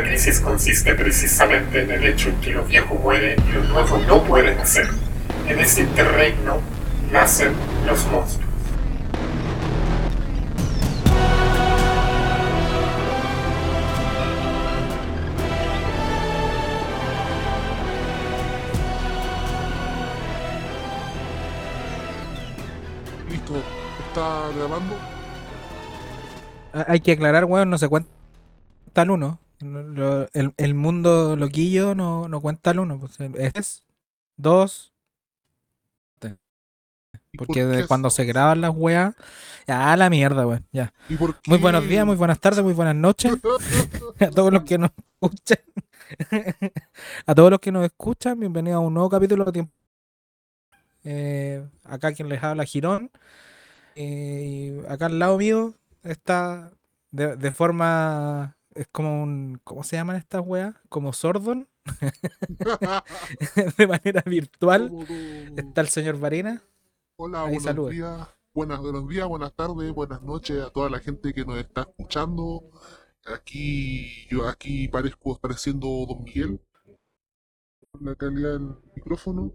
La crisis consiste precisamente en el hecho en que lo viejo muere y lo nuevo no puede nacer. En este interregno nacen los monstruos. Listo, está grabando. Ah, Hay que aclarar, weón, no se cuenta al uno. No- lo- El, el mundo loquillo no, no cuenta al uno. Pues, es dos. ¿Y por Porque de qué cuando se graban las weas. Ya, la mierda, weón. Ya. ¿Y por Muy buenos días, muy buenas tardes, muy buenas noches. A todos los que nos escuchan. A todos los que nos escuchan, bienvenidos a un nuevo capítulo de Tiempo. Eh, acá quien les habla Girón. Eh, y acá al lado mío está de, de forma. Es como un. ¿Cómo se llaman estas weas? Como Sordon. de manera virtual. Está el señor Varina. Hola, ahí buenos días. Buenas, buenos días, buenas tardes, buenas noches a toda la gente que nos está escuchando. Aquí, yo aquí parezco pareciendo Don Miguel. La calidad del micrófono.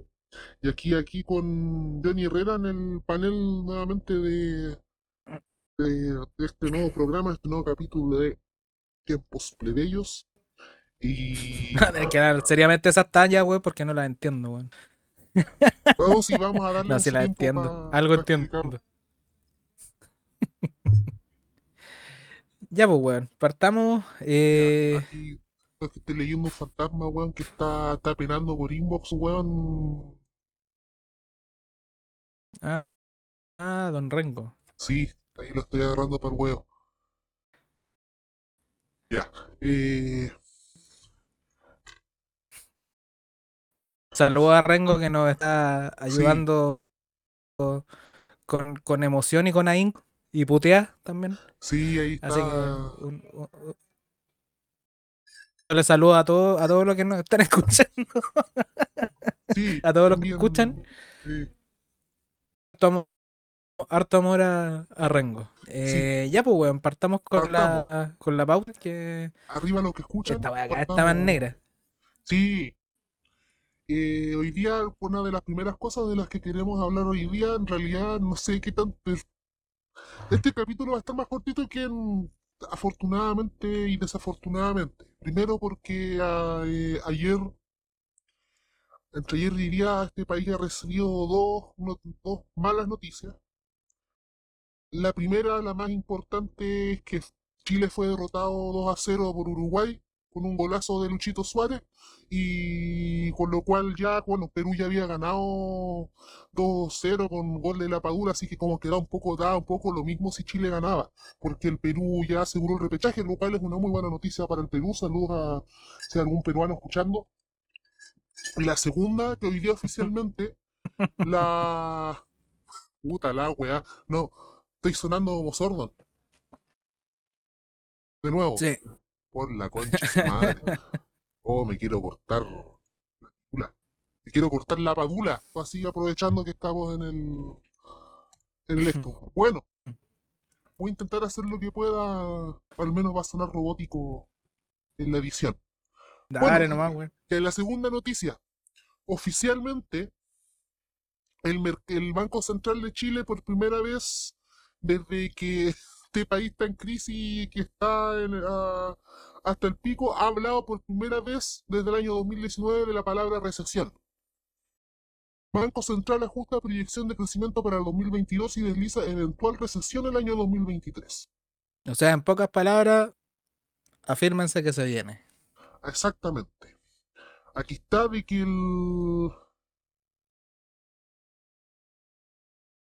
Y aquí, aquí con Johnny Herrera en el panel nuevamente de, de, de este nuevo programa, este nuevo capítulo de Tiempos Plebeyos. Y Hay que dar seriamente esas tallas, weón, porque no las entiendo, weón. vamos y vamos a darle No, sí las entiendo. Algo entiendo. Ya, pues, weón. Partamos. Eh, Aquí estoy leyendo un fantasma, weón, que está, está penando por inbox, weón. ah, ah, don Rengo. Sí, ahí lo estoy agarrando para el huevo. Ya. Eh, Saludos a Rengo que nos está ayudando con, con emoción y con ahínco. Y putea también. sí, ahí Así que está. un, un- un- yo le saludo a todos a todos los que nos están escuchando. Sí, a todos los que escuchan. sí. harto amor, harto amor a, a Rengo. Eh, Ya, pues, weón, partamos con la, con la pauta que Arriba los que escuchan. esta weá acá está más negra. Sí. Eh, hoy día, una de las primeras cosas de las que queremos hablar hoy día, en realidad, no sé qué tanto. Este capítulo va a estar más cortito que en- afortunadamente y desafortunadamente. Primero porque eh, ayer, entre ayer día, este país ha recibido dos, no- dos malas noticias. La primera, la más importante, es que Chile fue derrotado 2 a 0 por Uruguay con un golazo de Luchito Suárez y con lo cual ya, bueno, Perú ya había ganado 2-0 con gol de la Padula, así que como que da un poco, da un poco lo mismo si Chile ganaba, porque el Perú ya aseguró el repechaje, lo cual es una muy buena noticia para el Perú. Saludos a si hay algún peruano escuchando. La segunda, que hoy día oficialmente, la... Puta la weá, no, estoy sonando como Sordon. De nuevo. Sí. Por la concha madre. Oh, me quiero cortar la padula. Me quiero cortar la padula. Así aprovechando que estamos en el. En el esto. Bueno. Voy a intentar hacer lo que pueda. Al menos va a sonar robótico en la edición. Dale Bueno, nomás, weón. Que la segunda noticia. Oficialmente, el, el Banco Central de Chile por primera vez desde que este país está en crisis y que está en, ah, hasta el pico, ha hablado por primera vez desde el año 2019 de la palabra recesión. Banco Central ajusta proyección de crecimiento para el 2022 y desliza eventual recesión el año 2023. O sea, en pocas palabras, afírmense que se viene. Exactamente. Aquí está de que el,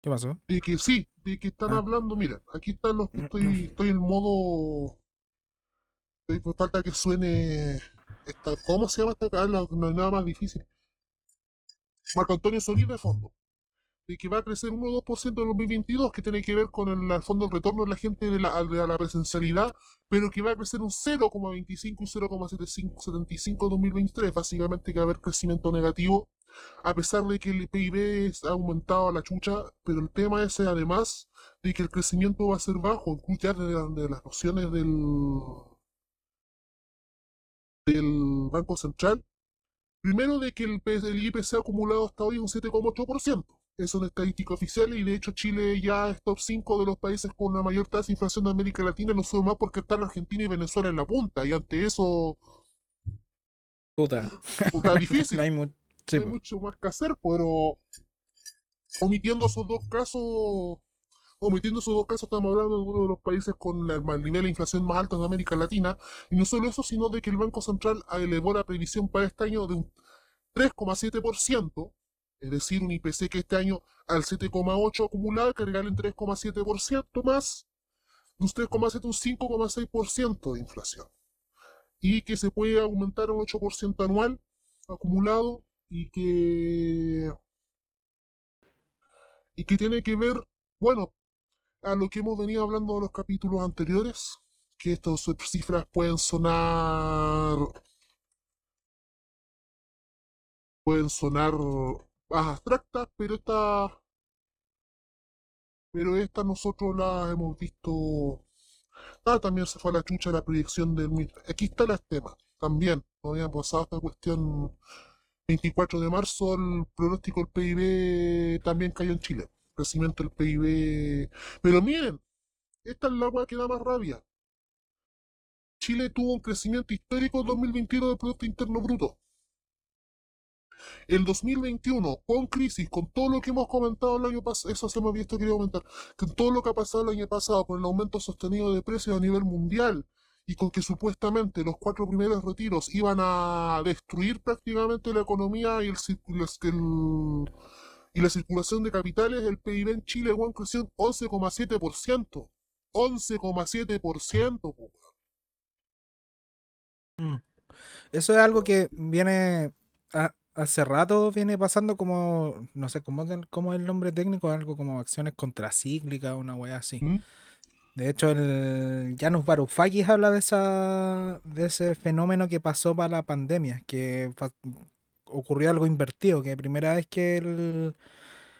¿Qué pasó? De que sí, de que están Ah. hablando, mira, aquí están los que estoy, estoy en modo. estoy- falta que suene. Esta, ¿Cómo se llama esta cara? No, hay nada más difícil. Marco Antonio Solís de fondo. De que va a crecer 1 o 2% en 2022, que tiene que ver con el, al fondo el retorno de la gente de la, de la presencialidad, pero que va a crecer un 0,25 y 0,75 en 2023. Básicamente que va a haber crecimiento negativo a pesar de que el PIB ha aumentado a la chucha, pero el tema es además de que el crecimiento va a ser bajo, ya de, de las nociones del del Banco Central. Primero de que el, el IPC acumulado hasta hoy es un 7,8%. Es una estadística oficial y de hecho Chile ya es top 5 de los países con la mayor tasa de inflación de América Latina. No sube más porque están Argentina y Venezuela en la punta. Y ante eso Puta. está difícil. No hay mu- sí, hay po. mucho más que hacer, pero omitiendo esos dos casos, omitiendo esos dos casos, estamos hablando de uno de los países con la- el nivel de inflación más alto de América Latina, y no solo eso, sino de que el Banco Central elevó la previsión para este año de un 3,7%, es decir, un IPC que este año al 7,8 acumulado, que regalen 3,7% más, de un 3,7 un 5,6% de inflación. Y que se puede aumentar un 8% anual acumulado y que y que tiene que ver, bueno, a lo que hemos venido hablando en los capítulos anteriores, que estas cifras pueden sonar pueden sonar más abstractas, pero estas pero estas nosotros las hemos visto Ah, también se fue a la chucha la proyección del... Aquí está el tema. También, no había pasado esta cuestión 24 de marzo, el pronóstico del PIB también cayó en Chile. Crecimiento del PIB... Pero miren, esta es la hueá que da más rabia. Chile tuvo un crecimiento histórico en 2021 del Producto Interno Bruto. El 2021, con crisis, con todo lo que hemos comentado el año pasado, eso se me había visto quería comentar, con todo lo que ha pasado el año pasado, con el aumento sostenido de precios a nivel mundial, y con que supuestamente los cuatro primeros retiros iban a destruir prácticamente la economía y, el, el- y la circulación de capitales, el PIB en Chile weón, creció en 11,7%. 11,7%, po, weón. Mm. Eso es algo que viene a- hace rato viene pasando como, no sé cómo, cómo es el nombre técnico, algo como acciones contracíclicas, una weá así. ¿Mm? De hecho, el Janus Varoufakis habla de esa, de ese fenómeno que pasó para la pandemia, que ocurrió algo invertido, que primera vez que el,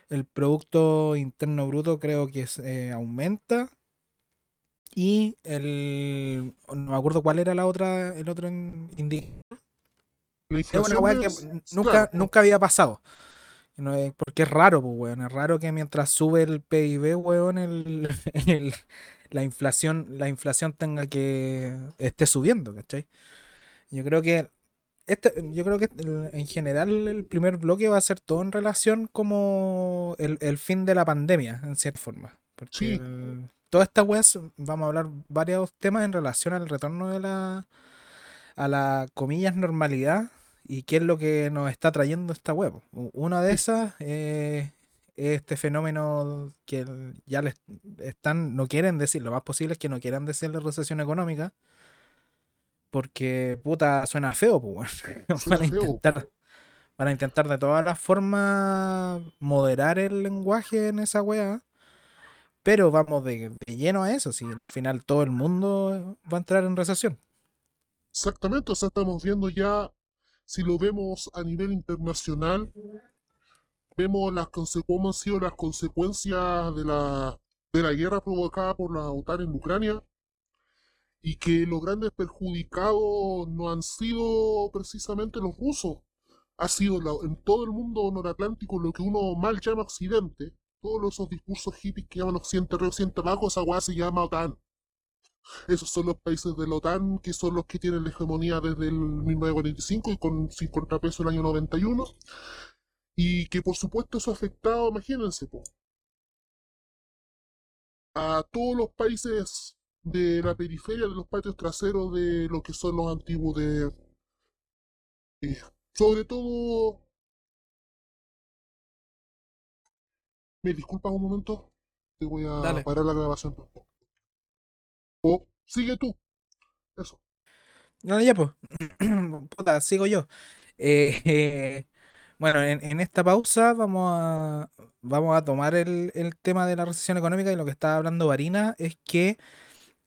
el Producto Interno Bruto creo que se aumenta y el, no me acuerdo cuál era la otra, el otro in- indicador. Es una weá que nunca, claro, nunca había pasado. Porque es raro, pues, weón. Es raro que mientras sube el PIB, weón, el, el- la inflación, la inflación tenga que esté subiendo, ¿cachai? Yo creo que este, yo creo que en general el primer bloque va a ser todo en relación como el, el fin de la pandemia, en cierta forma. Porque Sí. el- todas estas weas, vamos a hablar varios temas en relación al retorno de la, a la comillas normalidad y qué es lo que nos está trayendo esta web. Una de esas eh, es este fenómeno que ya les están, no quieren decir, lo más posible es que no quieran decirle recesión económica, porque puta suena feo, pues bueno. Van a intentar, van a intentar de todas las formas moderar el lenguaje en esa wea. Pero vamos de, de lleno a eso, si al final todo el mundo va a entrar en recesión. Exactamente, o sea, estamos viendo ya, si lo vemos a nivel internacional, vemos las cómo han sido las consecuencias de la, de la guerra provocada por la OTAN en Ucrania, y que los grandes perjudicados no han sido precisamente los rusos, ha sido la- en todo el mundo noratlántico lo que uno mal llama Occidente, todos esos discursos hippies que llaman Occidente, re Occidente abajo, esa weá se llama OTAN. Esos son los países de la OTAN que son los que tienen la hegemonía desde el 1945 y con sin contrapeso el año 91. Y que por supuesto eso ha afectado, imagínense, po, a todos los países de la periferia, de los patios traseros de lo que son los antiguos de... eh, sobre todo... ¿Me disculpas un momento? Te voy a Dale. parar la grabación. O sigue tú. Eso. No, ya pues. Puta, sigo yo. Eh, eh, bueno, en, en esta pausa vamos a, vamos a tomar el, tema de la recesión económica y lo que estaba hablando Varina es que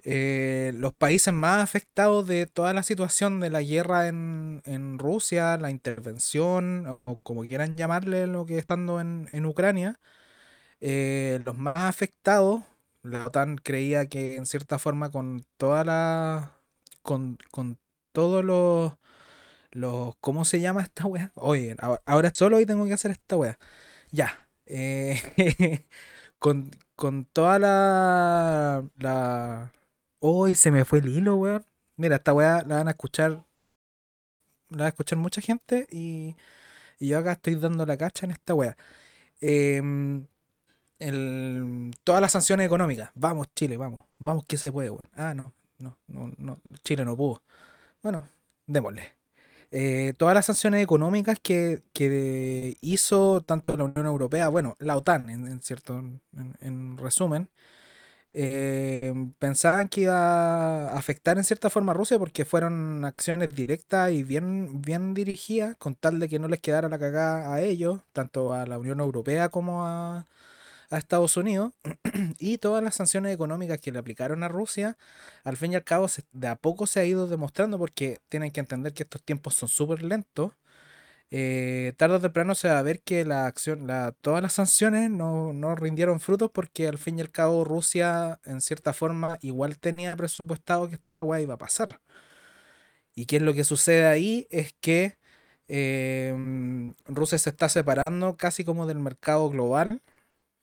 eh, los países más afectados de toda la situación de la guerra en, Rusia, la intervención, o, como quieran llamarle lo que estando en, en Ucrania, eh, los más afectados, la OTAN creía que en cierta forma con toda la, con, con todos los, los, ¿cómo se llama esta wea? Oye, ahora, solo hoy tengo que hacer esta wea. Ya. eh, con, con toda la, la... Hoy se me fue el hilo, weón. Mira, esta weá la van a escuchar, la va a escuchar mucha gente y, y yo acá estoy dando la cacha en esta weá. Em, el- todas las sanciones económicas. Vamos, Chile, vamos. Vamos que se puede, weón. Ah, no, no, no, no. Chile no pudo. Bueno, démosle. Eh, todas las sanciones económicas que, que hizo tanto la Unión Europea, bueno, la OTAN, en, en cierto, en, en resumen, eh, pensaban que iba a afectar en cierta forma a Rusia porque fueron acciones directas y bien, bien dirigidas, con tal de que no les quedara la cagada a ellos, tanto a la Unión Europea como a, a Estados Unidos, y todas las sanciones económicas que le aplicaron a Rusia, al fin y al cabo, se- de a poco se ha ido demostrando porque tienen que entender que estos tiempos son súper lentos. eh, tarde o temprano se va a ver que la acción, todas las sanciones no, no rindieron frutos porque al fin y al cabo Rusia, en cierta forma, igual tenía presupuestado que esta weá iba a pasar. ¿Y qué es lo que sucede ahí? Es que em, Rusia se está separando casi como del mercado global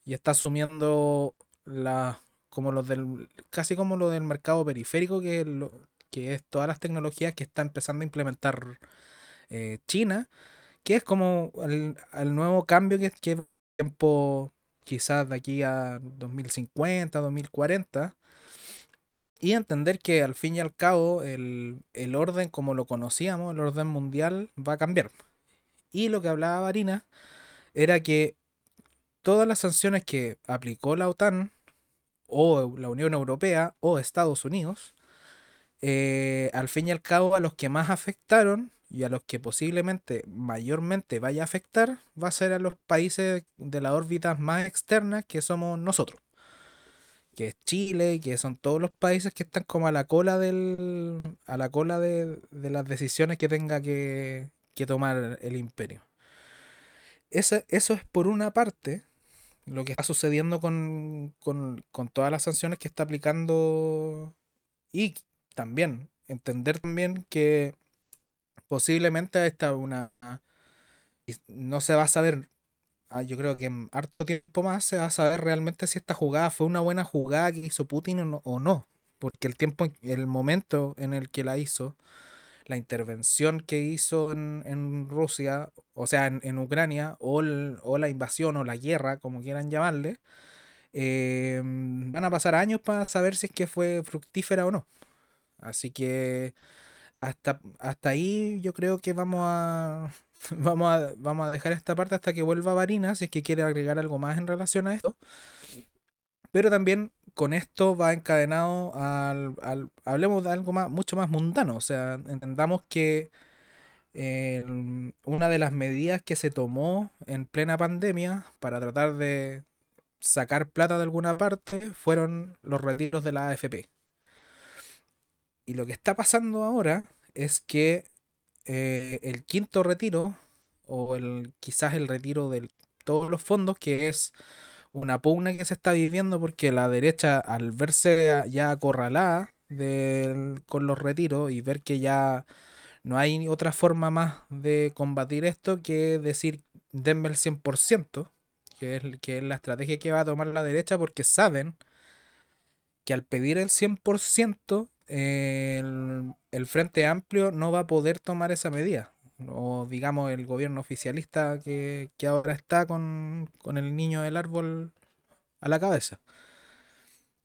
y está asumiendo la, como los del, casi como lo del mercado periférico, que es, lo- que es todas las tecnologías que está empezando a implementar eh, China, que es como el, el nuevo cambio que, que tiempo quizás de aquí a 2050, 2040, y entender que al fin y al cabo el, el orden como lo conocíamos, el orden mundial, va a cambiar. Y lo que hablaba Varina era que todas las sanciones que aplicó la OTAN o la Unión Europea o Estados Unidos, eh, al fin y al cabo a los que más afectaron y a los que posiblemente mayormente vaya a afectar va a ser a los países de la órbita más externa que somos nosotros, que es Chile, que son todos los países que están como a la cola del, a la cola de, de las decisiones que tenga que, que tomar el imperio. Esa- eso es por una parte lo que está sucediendo con, con- con todas las sanciones que está aplicando y también entender también que posiblemente esta una no se va a saber, ah, yo creo que en harto tiempo más se va a saber realmente si esta jugada fue una buena jugada que hizo Putin o no, o no, porque el tiempo, el momento en el que la hizo, la intervención que hizo en, en Rusia, o sea, en, en Ucrania, o, o la invasión o la guerra, como quieran llamarle, eh, van a pasar años para saber si es que fue fructífera o no. Así que hasta, hasta ahí yo creo que vamos a, vamos a, vamos a dejar esta parte hasta que vuelva Varina, si es que quiere agregar algo más en relación a esto. Pero también con esto va encadenado al, hablemos de algo más, mucho más mundano. O sea, entendamos que eh, una de las medidas que se tomó en plena pandemia para tratar de sacar plata de alguna parte fueron los retiros de la AFP. Y lo que está pasando ahora es que eh, el quinto retiro, o el, quizás el retiro de todos los fondos, que es una pugna que se está viviendo porque la derecha, al verse ya acorralada del- con los retiros y ver que ya no hay otra forma más de combatir esto que decir denme el 100%, que es, que es la estrategia que va a tomar la derecha porque saben que al pedir el 100%, eh, el, el Frente Amplio no va a poder tomar esa medida. O digamos el gobierno oficialista que, que ahora está con, con el niño del árbol a la cabeza.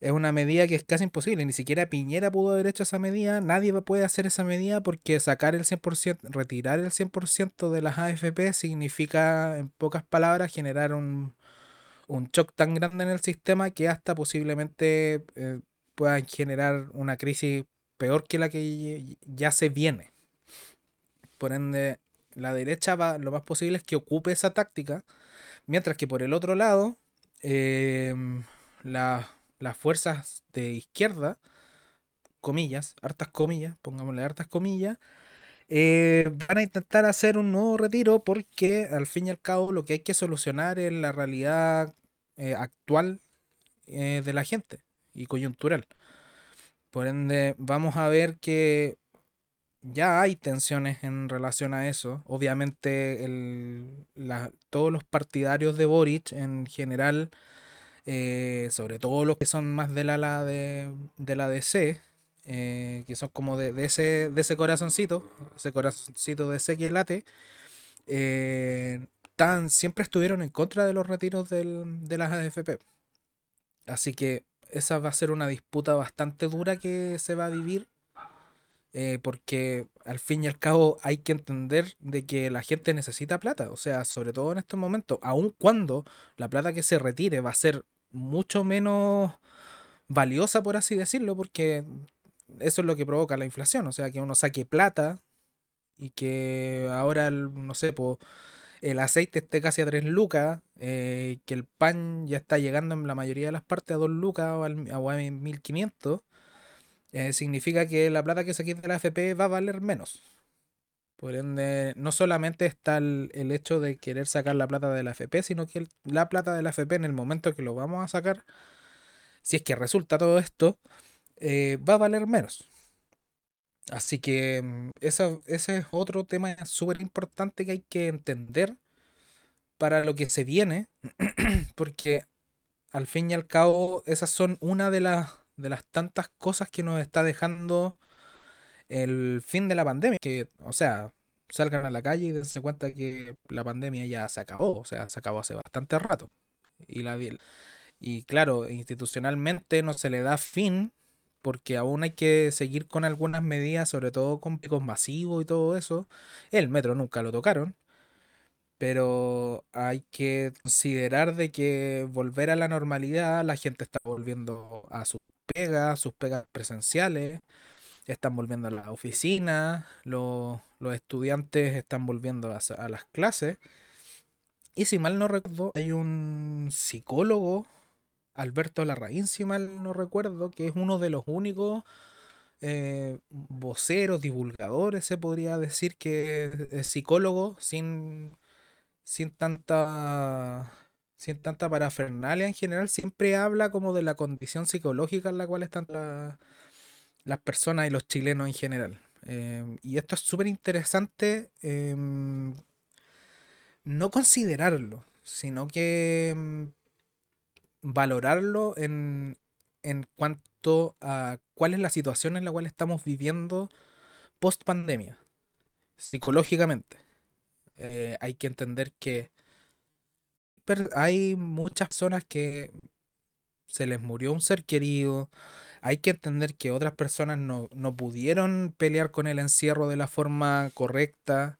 Es una medida que es casi imposible. Ni siquiera Piñera pudo haber hecho esa medida. Nadie puede hacer esa medida porque sacar el 100%, retirar el 100% de las AFP significa, en pocas palabras, generar un, un shock tan grande en el sistema que hasta posiblemente eh, puedan generar una crisis peor que la que ya se viene. Por ende, la derecha va, lo más posible es que ocupe esa táctica, mientras que por el otro lado, em, la- las fuerzas de izquierda, comillas, hartas comillas, pongámosle hartas comillas, eh, van a intentar hacer un nuevo retiro porque al fin y al cabo lo que hay que solucionar es la realidad eh, actual eh, de la gente y coyuntural. Por ende, vamos a ver que ya hay tensiones en relación a eso. Obviamente el, la- todos los partidarios de Boric en general, eh, sobre todo los que son más del ala de, de la DC, eh, que son como de, de ese, de ese corazoncito, ese corazoncito de ese que late, eh, tan, siempre estuvieron en contra de los retiros del- de las AFP. Así que esa va a ser una disputa bastante dura que se va a vivir, eh, porque al fin y al cabo hay que entender de que la gente necesita plata, o sea, sobre todo en estos momentos, aun cuando la plata que se retire va a ser mucho menos valiosa, por así decirlo, porque eso es lo que provoca la inflación, o sea, que uno saque plata y que ahora, no sé, el aceite esté casi a 3 lucas, eh, que el pan ya está llegando en la mayoría de las partes a 2 lucas o, al- o a 1500, eh, significa que la plata que saquís de la FP va a valer menos. Por ende, no solamente está el, hecho de querer sacar la plata de la FP, sino que la plata de la FP en el momento que lo vamos a sacar, si es que resulta todo esto, eh, va a valer menos. Así que mm, ese es otro tema súper importante que hay que entender para lo que se viene, porque al fin y al cabo esas son una de las, de las tantas cosas que nos está dejando el fin de la pandemia, que, o sea, salgan a la calle y dense cuenta que la pandemia ya se acabó, o sea, se acabó hace bastante rato. Y, la, y claro, institucionalmente no se le da fin porque aún hay que seguir con algunas medidas, sobre todo con picos masivos y todo eso. El metro nunca lo tocaron, pero hay que considerar de que volver a la normalidad, la gente está volviendo a sus sus pegas presenciales, están volviendo a la oficina, los, los estudiantes están volviendo a, las clases. Y si mal no recuerdo, hay un psicólogo, Alberto Larraín, si mal no recuerdo, que es uno de los únicos eh, voceros, divulgadores, se podría decir que es psicólogo sin, sin tanta, sin tanta parafernalia en general, siempre habla como de la condición psicológica en la cual están la- las personas y los chilenos en general. Em, y esto es súper interesante em, no considerarlo, sino que em, valorarlo en, en cuanto a cuál es la situación en la cual estamos viviendo post pandemia, psicológicamente. Eh, hay que entender que hay muchas personas que se les murió un ser querido. Hay que entender que otras personas no, no pudieron pelear con el encierro de la forma correcta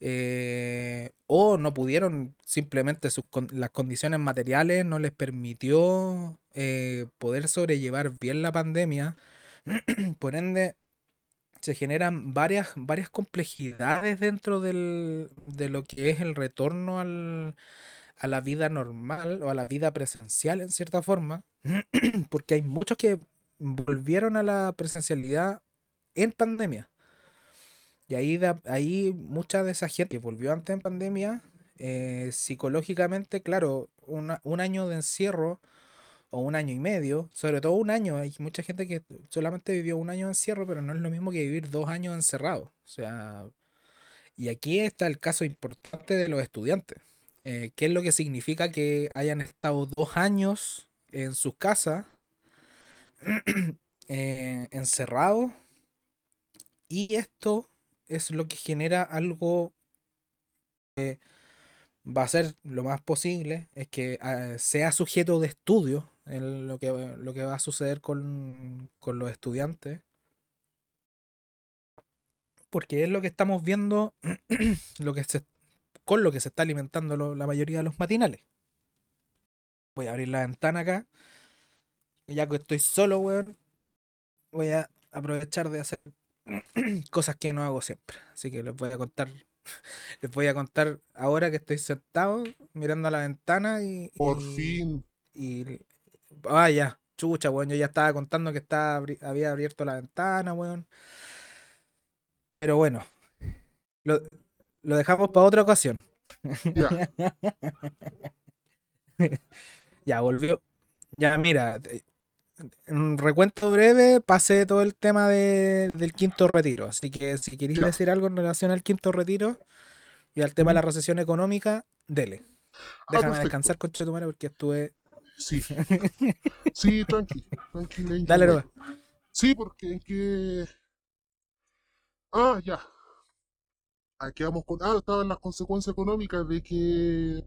eh, o no pudieron, simplemente las condiciones materiales no les permitió eh, poder sobrellevar bien la pandemia. Por ende, se generan varias, varias complejidades dentro del- de lo que es el retorno al, a la vida normal o a la vida presencial en cierta forma, porque hay muchos que volvieron a la presencialidad en pandemia. Y ahí, ahí mucha de esa gente que volvió antes en pandemia, eh, psicológicamente, claro, un año de encierro o un año y medio, sobre todo un año, hay mucha gente que solamente vivió un año de encierro, pero no es lo mismo que vivir dos años encerrado. O sea, y aquí está el caso importante de los estudiantes. Eh, ¿qué es lo que significa que hayan estado dos años en sus casas, eh, encerrados? Y esto es lo que genera algo va a ser lo más posible es que ah, sea sujeto de estudio en lo que, lo que va a suceder con, con los estudiantes, porque es lo que estamos viendo, lo que se, con lo que se está alimentando lo- la mayoría de los matinales. Voy a abrir la ventana acá, y ya que estoy solo, weón, voy a aprovechar de hacer cosas que no hago siempre. Así que les voy a contar, les voy a contar ahora que estoy sentado mirando a la ventana y, Por y- fin. Y. Ah, ya. Chucha, weón. Yo ya estaba contando que estaba, había abierto la ventana, weón. Pero bueno. Lo, lo dejamos para otra ocasión. Ya. Ya, volvió. Ya, mira. en recuento breve, pasé todo el tema de- del quinto retiro. Así que si queréis Ya. decir algo en relación al quinto retiro y al tema de la recesión económica, dele. Ah, Déjame descansar, concha de tu madre, porque estuve. Sí. Sí, tranqui. tranqui Dale. Roba. Sí, porque es que. Ah, ya. Aquí vamos con. Ah, estaban las consecuencias económicas de que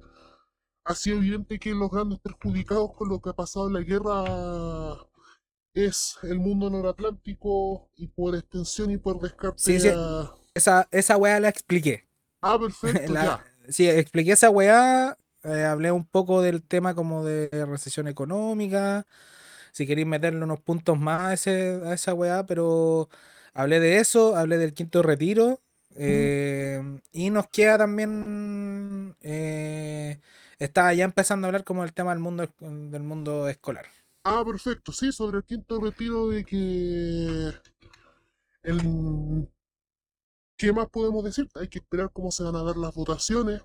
ha sido evidente que los grandes perjudicados con lo que ha pasado en la guerra es el mundo noratlántico y por extensión y por descarte. Sí, sí. a- Esa, esa weá la expliqué. Ah, perfecto, La- ya. sí, expliqué esa weá. eh, hablé un poco del tema como de recesión económica. Si queréis meterle unos puntos más a, ese, a esa weá, pero hablé de eso, hablé del quinto retiro. Eh, y nos queda también. eh, estaba ya empezando a hablar como el tema del mundo, del mundo escolar. Ah, perfecto. Sí, sobre el quinto retiro de que el ¿qué más podemos decir? Hay que esperar cómo se van a dar las votaciones,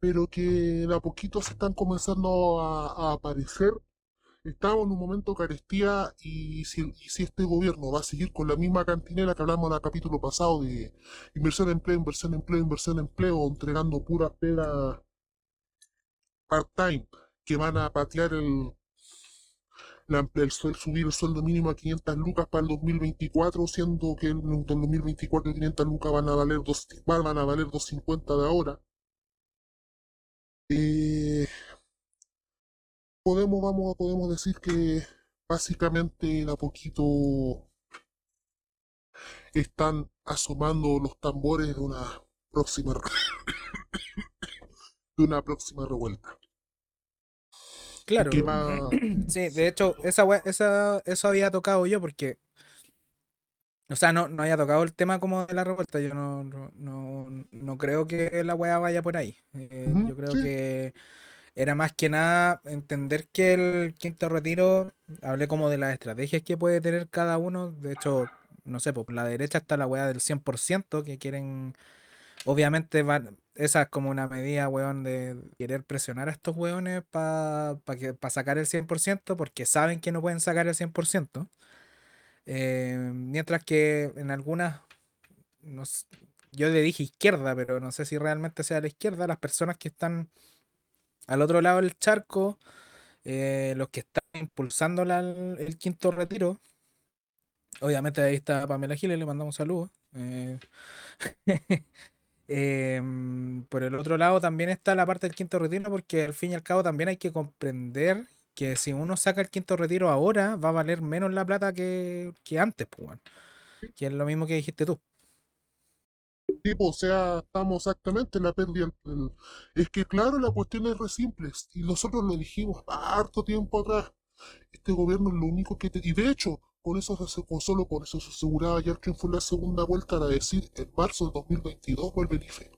pero que de a poquito se están comenzando a aparecer. Estamos en un momento de carestía y si, este gobierno va a seguir con la misma cantinela que hablamos en el capítulo pasado de inversión en empleo, inversión en empleo, inversión en empleo, entregando puras pegas part-time que van a patear el, la- el, suel- subir el sueldo mínimo a 500 lucas para el 2024, siendo que en el 2024 500 lucas van a valer dos, van a valer 250 de ahora. Eh, podemos, vamos, podemos decir que básicamente de a poquito están asomando los tambores de una próxima de una próxima revuelta. Claro. Va- Sí, de hecho, esa, esa, eso había tocado yo porque. O sea, no, no había tocado el tema como de la revuelta. Yo no, no, no, no creo que la weá vaya por ahí. Eh, yo creo sí. que era más que nada entender que el quinto retiro, hablé como de las estrategias que puede tener cada uno. De hecho, no sé, por la derecha está la weá del 100% que quieren. Obviamente, van, esa es como una medida, weón, de querer presionar a estos weones para que, pa sacar el 100%, porque saben que no pueden sacar el 100%. Eh, mientras que en algunas, no yo le dije izquierda, pero no sé si realmente sea la izquierda, las personas que están al otro lado del charco, eh, los que están impulsando el quinto retiro, obviamente ahí está Pamela Giles, le mandamos saludos. eh, Em, por el otro lado también está la parte del quinto retiro, porque al fin y al cabo también hay que comprender que si uno saca el quinto retiro ahora, va a valer menos la plata que, que antes, pues. Que es lo mismo que dijiste tú. Tipo, o sea, estamos exactamente en la pérdida. del- Es que, claro, la cuestión es re simple, y nosotros lo dijimos harto tiempo atrás. Este gobierno es lo único que te... Y de hecho, con eso, se con solo con eso se aseguraba ayer que fue la segunda vuelta, era decir, en marzo del 2022 vuelve el IFE.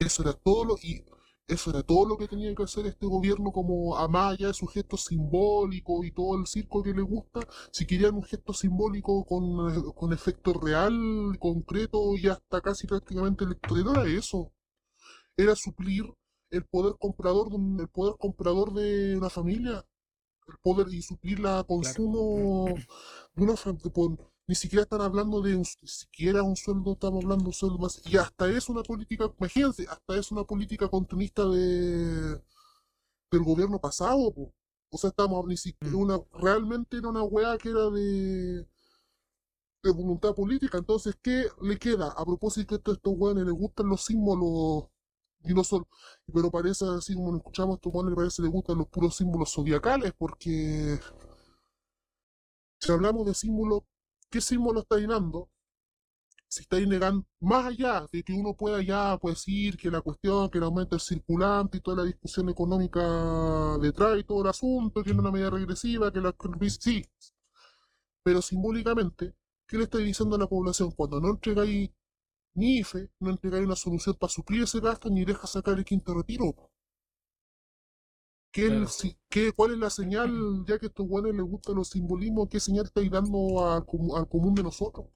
Eso era todo lo... Y eso era todo lo que tenía que hacer este gobierno como a más allá de su gesto simbólico y todo el circo que le gusta, si querían un gesto simbólico con, con efecto real, concreto y hasta casi prácticamente electoral, era eso. Era suplir el poder comprador de, un- el poder comprador de una familia, el poder y suplir la consumo de una familia. Ni siquiera están hablando de un- ni siquiera un sueldo, estamos hablando de un sueldo más. Y hasta es una política, imagínense, hasta es una política continuista de del gobierno pasado, po. O sea, estamos ni siquiera Mm. una, realmente era una weá que era de, de voluntad política. Entonces, ¿qué le queda? A propósito de estos weones les gustan los símbolos, y no solo, pero parece así como lo escuchamos, a estos weones parece que les gustan los puros símbolos zodiacales, porque si hablamos de símbolos, ¿qué símbolo estáis dando? Si estáis negando, más allá de que uno pueda ya pues, decir que la cuestión, que el aumento del circulante y toda la discusión económica detrás y todo el asunto, que es una medida regresiva, que la sí, pero simbólicamente, ¿qué le estáis diciendo a la población cuando no entregáis ni IFE, no entregáis una solución para suplir ese gasto ni deja sacar el quinto retiro? ¿Qué, Claro. si- qué- ¿Cuál es la señal, ya que a estos buenos les gustan los simbolismos, qué señal estáis dando al, comu- al común de nosotros?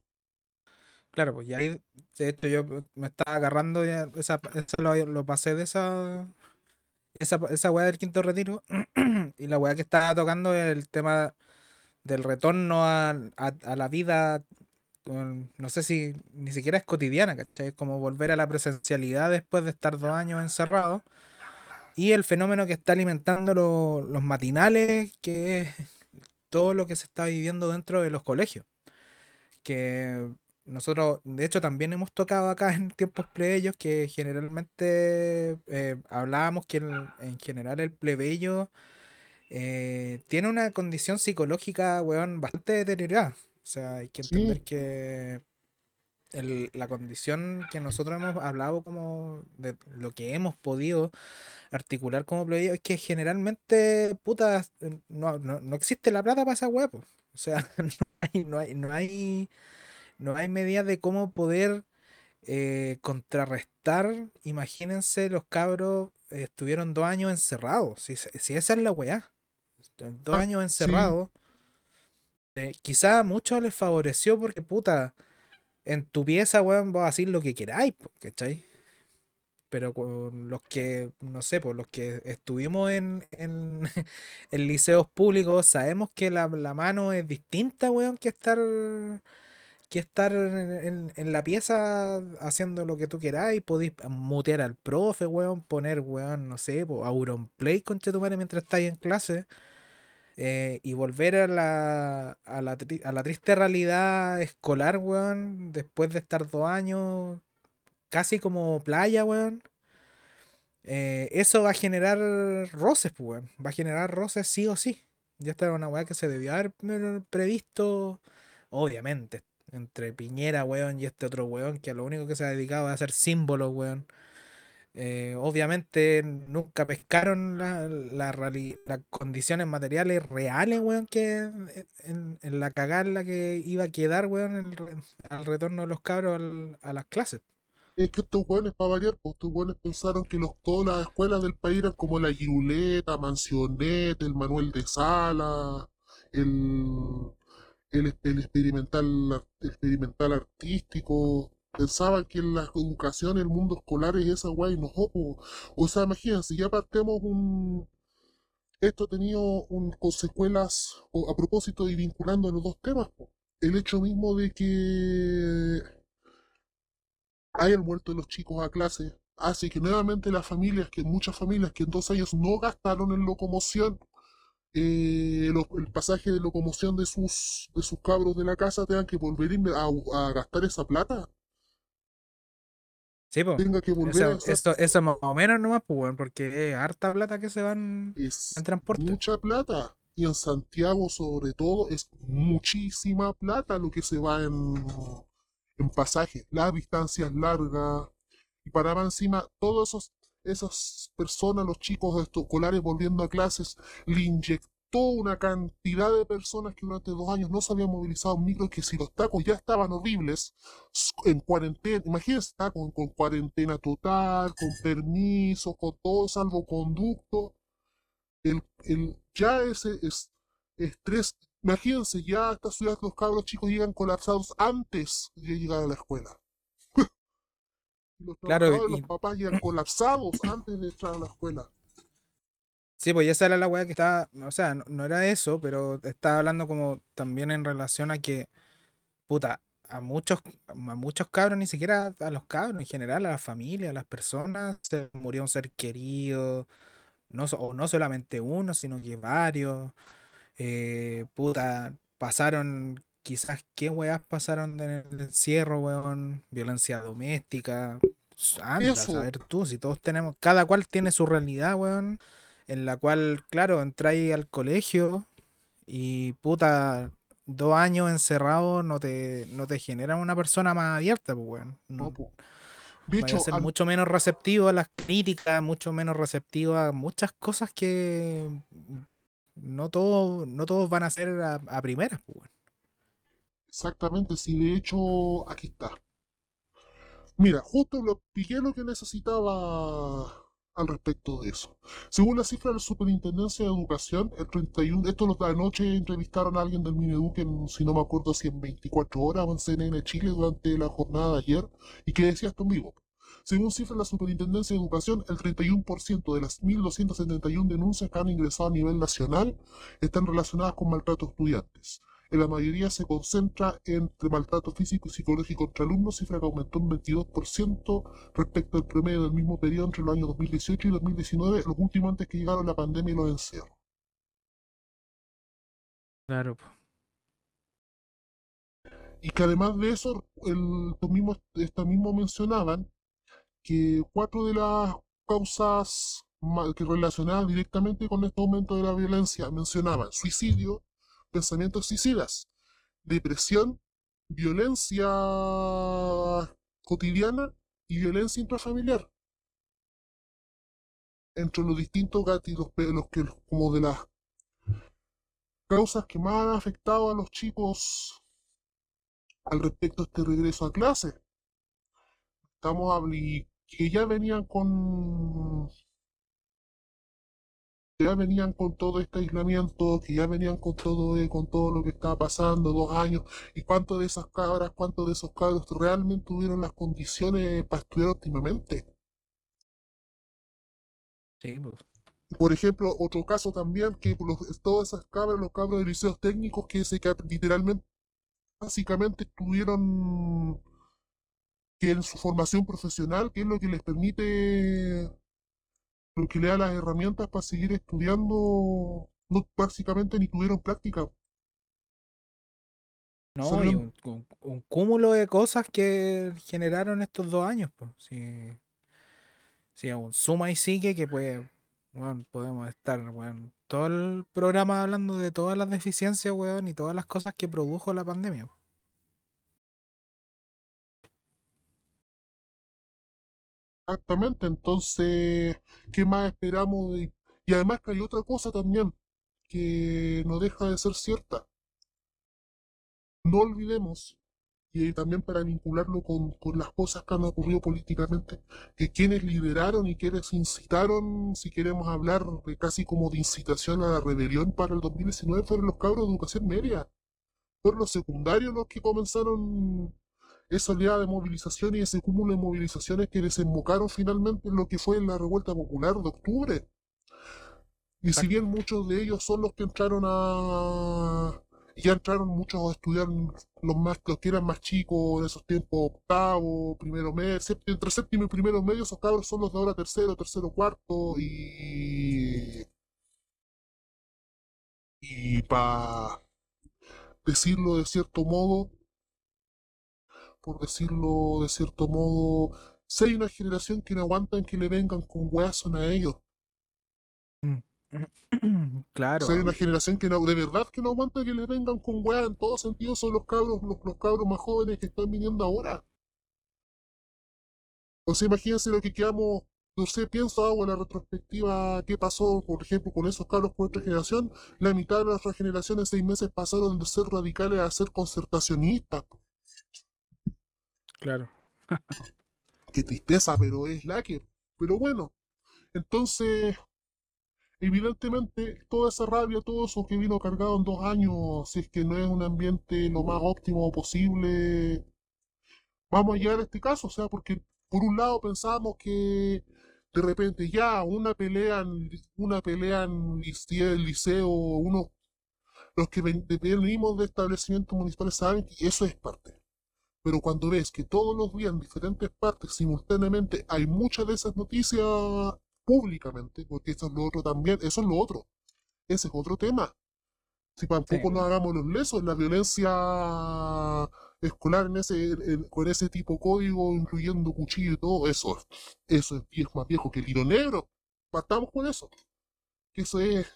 Claro, pues y ahí, de hecho, yo me estaba agarrando ya, esa, esa lo, lo pasé de esa, esa, esa weá del quinto retiro, y la weá que estaba tocando es el tema del retorno a, a- a la vida, con- no sé si ni siquiera es cotidiana, ¿cachai? Es como volver a la presencialidad después de estar dos años encerrados. Y el fenómeno que está alimentando lo- los matinales, que es todo lo que se está viviendo dentro de los colegios. Que nosotros, de hecho, también hemos tocado acá en tiempos plebeyos que generalmente eh, hablábamos que el- en general el plebeyo eh, tiene una condición psicológica, weón, bastante deteriorada. O sea, hay que entender Sí, que el- la condición que nosotros hemos hablado como de lo que hemos podido articular como plebeyo es que generalmente, puta, eh, no, no, no existe la plata para esa weá, po. O sea, no hay, no hay, no hay, no hay medidas de cómo poder eh, contrarrestar. Imagínense, los cabros eh, estuvieron dos años encerrados. Si, si esa es la weá. Dos ah, años sí, encerrados. eh, quizá a muchos les favoreció porque, puta, en tu pieza, weón, vos hacer lo que queráis, ¿cachai? Pero con los que, no sé, por los que estuvimos en, en, en liceos públicos, sabemos que la, la mano es distinta, weón, que estar, que estar en, en- la pieza haciendo lo que tú queráis. Podéis mutear al profe, weón, poner, weón, no sé, po, Auronplay, concha tu madre, mientras estáis en clase. eh, y volver a la, a la, a la triste realidad escolar, weón, después de estar dos años casi como playa, weón. eh, eso va a generar roces, pues, weón. Va a generar roces sí o sí. Ya esta era una weá que se debió haber pre- previsto, obviamente, entre Piñera, weón, y este otro weón que a lo único que se ha dedicado es a hacer símbolos, weón. Eh, obviamente nunca pescaron las condiciones materiales reales, weón, que en, en- la cagada la que iba a quedar, weón, al retorno de los cabros a las clases. Es que estos hueones, para variar, pues estos hueones pensaron que los, todas las escuelas del país eran como la Giruleta, Mansionet, el Manuel de Sala, el, el, el experimental, experimental artístico. Pensaban que la educación, el mundo escolar es esa guay, no, po. O sea, imagínense, ya partemos un, esto ha tenido un, con secuelas, a propósito y vinculando los dos temas. El hecho mismo de que hayan vuelto los chicos a clase hace que nuevamente las familias, que muchas familias que en dos años no gastaron en locomoción, eh, lo- el pasaje de locomoción de sus, de sus cabros de la casa tengan que volver a, a gastar esa plata, Sí, pues. tenga que volver a Eso, más o menos nomás, pues, porque es harta plata que se van es en transporte. mucha plata. Y en Santiago, sobre todo, es muchísima plata lo que se va en, en pasaje. Las distancias largas. Y para más encima, todas esos, esas personas, los chicos escolares volviendo a clases, le inyectó una cantidad de personas que durante dos años no se habían movilizado en micros, que si los tacos ya estaban horribles, en cuarentena, imagínense, está con, con cuarentena total, con permisos, con todo salvoconducto el, el, ya ese es, estrés, imagínense, ya a esta ciudad los cabros chicos llegan colapsados antes de llegar a la escuela. Los Claro, y los papás llegan colapsados antes de entrar a la escuela. sí, pues esa era la weá que estaba, o sea, no, no era eso, pero estaba hablando como también en relación a que, puta, a muchos, a muchos cabros, ni siquiera a los cabros, en general, a la familia, a las personas, se murió un ser querido, no, o no solamente uno, sino que varios. Eh, puta, pasaron, quizás qué weas pasaron en el encierro, weón, violencia doméstica. Anda, a saber tú, si todos tenemos, cada cual tiene su realidad, weón, en la cual, claro, entráis al colegio y puta, dos años encerrado no te, no te generan una persona más abierta, pues, weón. no, ser al- mucho menos receptivo a las críticas, mucho menos receptivo a muchas cosas que no todos, no todos van a ser a, a primeras, pues, exactamente, si de hecho, aquí está. Mira, justo lo pillé lo que necesitaba al respecto de eso. Según la cifra de la Superintendencia de Educación, el 31, esto de anoche entrevistaron a alguien del Mineduc en, si no me acuerdo si en 24 horas en Chile durante la jornada de ayer, y que decía esto en vivo. Según cifras de la Superintendencia de Educación, el 31% de las 1.271 denuncias que han ingresado a nivel nacional están relacionadas con maltrato a estudiantes. En la mayoría se concentra entre maltrato físico y psicológico contra alumnos, cifra que aumentó un 22% respecto al promedio del mismo periodo entre los años 2018 y 2019, los últimos antes que llegaron la pandemia y los encierros. Claro. Y que además de eso, el, estos mismos, estos mismos mencionaban que cuatro de las causas que relacionadas directamente con este aumento de la violencia mencionaban suicidio, pensamientos suicidas, depresión, violencia cotidiana y violencia intrafamiliar. Entre los distintos gatillos, los que, como de las causas que más han afectado a los chicos al respecto de este regreso a clase. Estamos hablando que ya venían con ya venían con todo este aislamiento, que ya venían con todo eh, con todo lo que estaba pasando, dos años, y cuántos de esas cabras, cuántos de esos cabros realmente tuvieron las condiciones para estudiar óptimamente. Sí, pues. Por ejemplo, otro caso también, que los, todas esas cabras, los cabros de liceos técnicos que se que literalmente, básicamente tuvieron que en su formación profesional, que es lo que les permite, lo que le da las herramientas para seguir estudiando, no básicamente ni tuvieron práctica. No, y un, cúmulo de cosas que generaron estos dos años, pues. Sí, sí un suma y sigue que puede bueno, podemos estar, bueno, todo el programa hablando de todas las deficiencias, weón, y todas las cosas que produjo la pandemia. Exactamente, entonces, ¿qué más esperamos? Y además que hay otra cosa también que no deja de ser cierta. No olvidemos y también para vincularlo con, las cosas que han ocurrido políticamente, que quienes lideraron y quienes incitaron, si queremos hablar de casi como de incitación a la rebelión para el 2019, fueron los cabros de educación media. Fueron los secundarios los que comenzaron esa oleada de movilización y ese cúmulo de movilizaciones que desembocaron finalmente en lo que fue la revuelta popular de octubre. Y si bien muchos de ellos son los que entraron a, ya entraron muchos a estudiar los más los que eran más chicos en esos tiempos, octavo, primero medio, entre séptimo y primero medio, esos cabros son los de ahora tercero, tercero, cuarto, y y para decirlo de cierto modo, por decirlo de cierto modo, si hay una generación que no aguantan que le vengan con son a ellos. Mm. Claro. O hay una generación que no, de verdad que no aguanta que le vengan con weá en todos sentidos, son los cabros, los, cabros más jóvenes que están viniendo ahora. O sea, imagínense lo que quedamos, no sé, pienso hago en la retrospectiva, qué pasó, por ejemplo, con esos cabros con otra generación, la mitad de nuestra generación en seis meses pasaron de ser radicales a ser concertacionistas. Claro. qué tristeza, pero es la que. Pero bueno, entonces, evidentemente toda esa rabia, todo eso que vino cargado en dos años, si es que no es un ambiente lo más óptimo posible, vamos a llegar a este caso, o sea, porque por un lado pensamos que de repente ya una pelea, una pelea en el liceo, uno, los que venimos de establecimientos municipales saben que eso es parte. Pero cuando ves que todos los días en diferentes partes simultáneamente hay muchas de esas noticias públicamente, porque eso es lo otro también, eso es lo otro. Ese es otro tema. Si tampoco nos hagamos los lesos, la violencia escolar en ese, con ese tipo código, incluyendo cuchillo y todo, eso, eso es viejo, más viejo que el hilo negro. Partamos con eso. Eso es,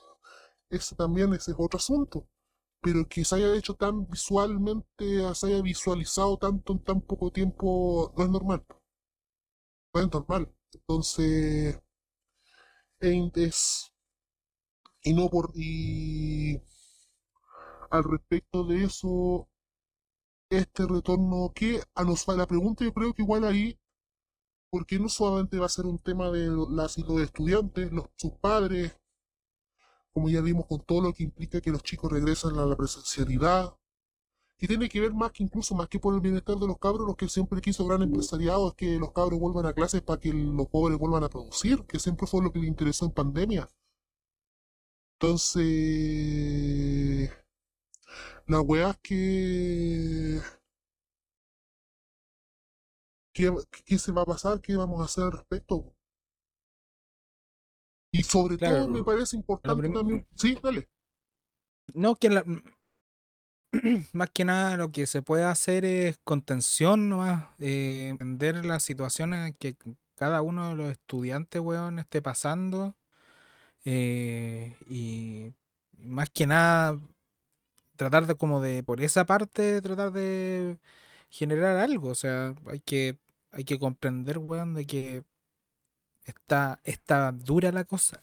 eso también ese es otro asunto. Pero que se haya hecho tan visualmente, se haya visualizado tanto en tan poco tiempo, no es normal. No es normal. Entonces, entes y no por y al respecto de eso este retorno que a nos la pregunta yo creo que igual ahí porque no solamente va a ser un tema de las los estudiantes los sus padres como ya vimos con todo lo que implica que los chicos regresan a la presencialidad que tiene que ver más que incluso más que por el bienestar de los cabros, lo que siempre quiso gran empresariado es que los cabros vuelvan a clases para que los pobres vuelvan a producir, que siempre fue lo que le interesó en pandemia. Entonces, la weá es que... ¿Qué, ¿Qué se va a pasar? ¿Qué vamos a hacer al respecto? Y sobre Claro, todo me parece importante también... Sí, dale. No, que la- más que nada lo que se puede hacer es contención nomás, eh, entender las situaciones que cada uno de los estudiantes, weón, esté pasando. eh, y más que nada tratar de como de, por esa parte, tratar de generar algo. O sea, hay que, hay que comprender, weón, de que está, está dura la cosa.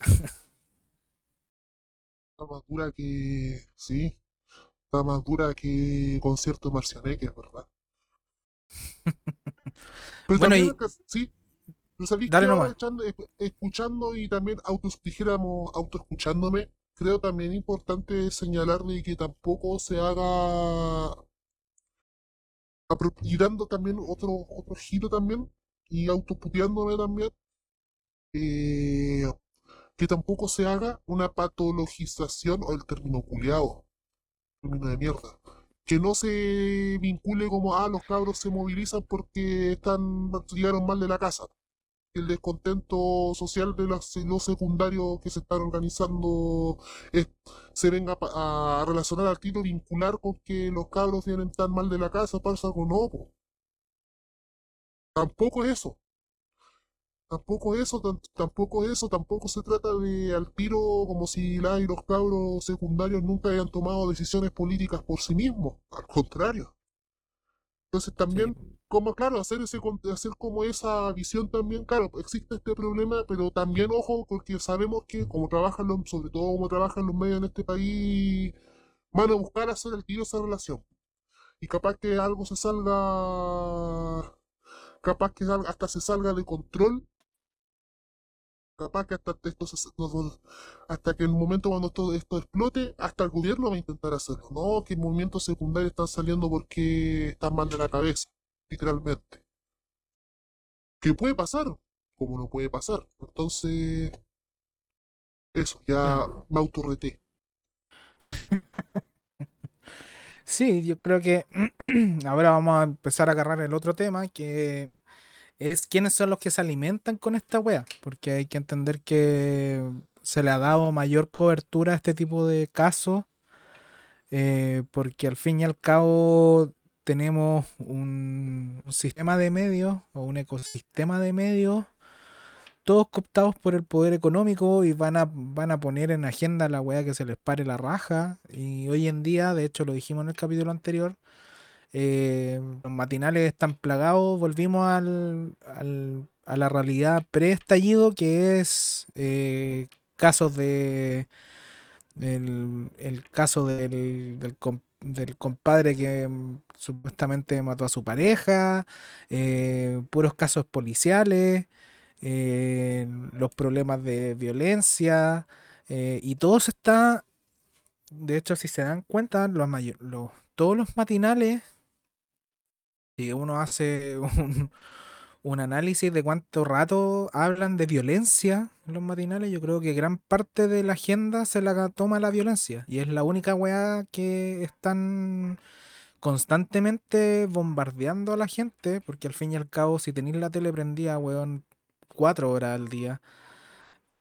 Está más dura que... Sí. Está más dura que concierto Marcianeque, ¿verdad? Pero Bueno, también, y- sí. Pero sabéis que escuchando y también auto, dijéramos, autoescuchándome, creo también importante señalar de que tampoco se haga y dando también otro, otro giro también y autoputeándome también eh, que tampoco se haga una patologización o el término culiao, término de mierda. Que no se vincule como, ah, los cabros se movilizan porque están, llegaron mal de la casa. El descontento social de los, secundarios que se están organizando se venga pa- a relacionar al tiro, vincular con que los cabros vienen tan mal de la casa, pasa algo no, po. Tampoco es eso. Tampoco eso, tam- tampoco eso, tampoco se trata de al tiro como si la y los cabros secundarios nunca hayan tomado decisiones políticas por sí mismos, al contrario. Entonces también, como claro, hacer ese hacer como esa visión también, claro, existe este problema, pero también ojo, porque sabemos que como trabajan los, sobre todo como trabajan los medios en este país, van a buscar hacer el tiro esa relación. Y capaz que algo se salga, capaz que hasta se salga de control capaz que hasta esto hasta que en el momento cuando todo esto explote, hasta el gobierno va a intentar hacerlo, no que movimientos secundarios están saliendo porque están mal de la cabeza, literalmente. Que puede pasar, como no puede pasar. Entonces, eso, ya me autorreté. Sí, yo creo que ahora vamos a empezar a agarrar el otro tema, que es quiénes son los que se alimentan con esta wea, porque hay que entender que se le ha dado mayor cobertura a este tipo de casos, eh, porque al fin y al cabo tenemos un, un sistema de medios o un ecosistema de medios, todos cooptados por el poder económico y van a, van a poner en agenda la wea que se les pare la raja. Y hoy en día, de hecho lo dijimos en el capítulo anterior, eh, los matinales están plagados, volvimos a la realidad pre-estallido, que es eh, casos de el, caso del, del, com- del compadre que mm, supuestamente mató a su pareja, eh, puros casos policiales, los problemas de violencia, y todo se está, de hecho, si se dan cuenta, todos los matinales, si uno hace un, análisis de cuánto rato hablan de violencia en los matinales, yo creo que gran parte de la agenda se la toma la violencia, y es la única weá que están constantemente bombardeando a la gente, porque al fin y al cabo, si tenéis la tele prendida, weón, cuatro horas al día,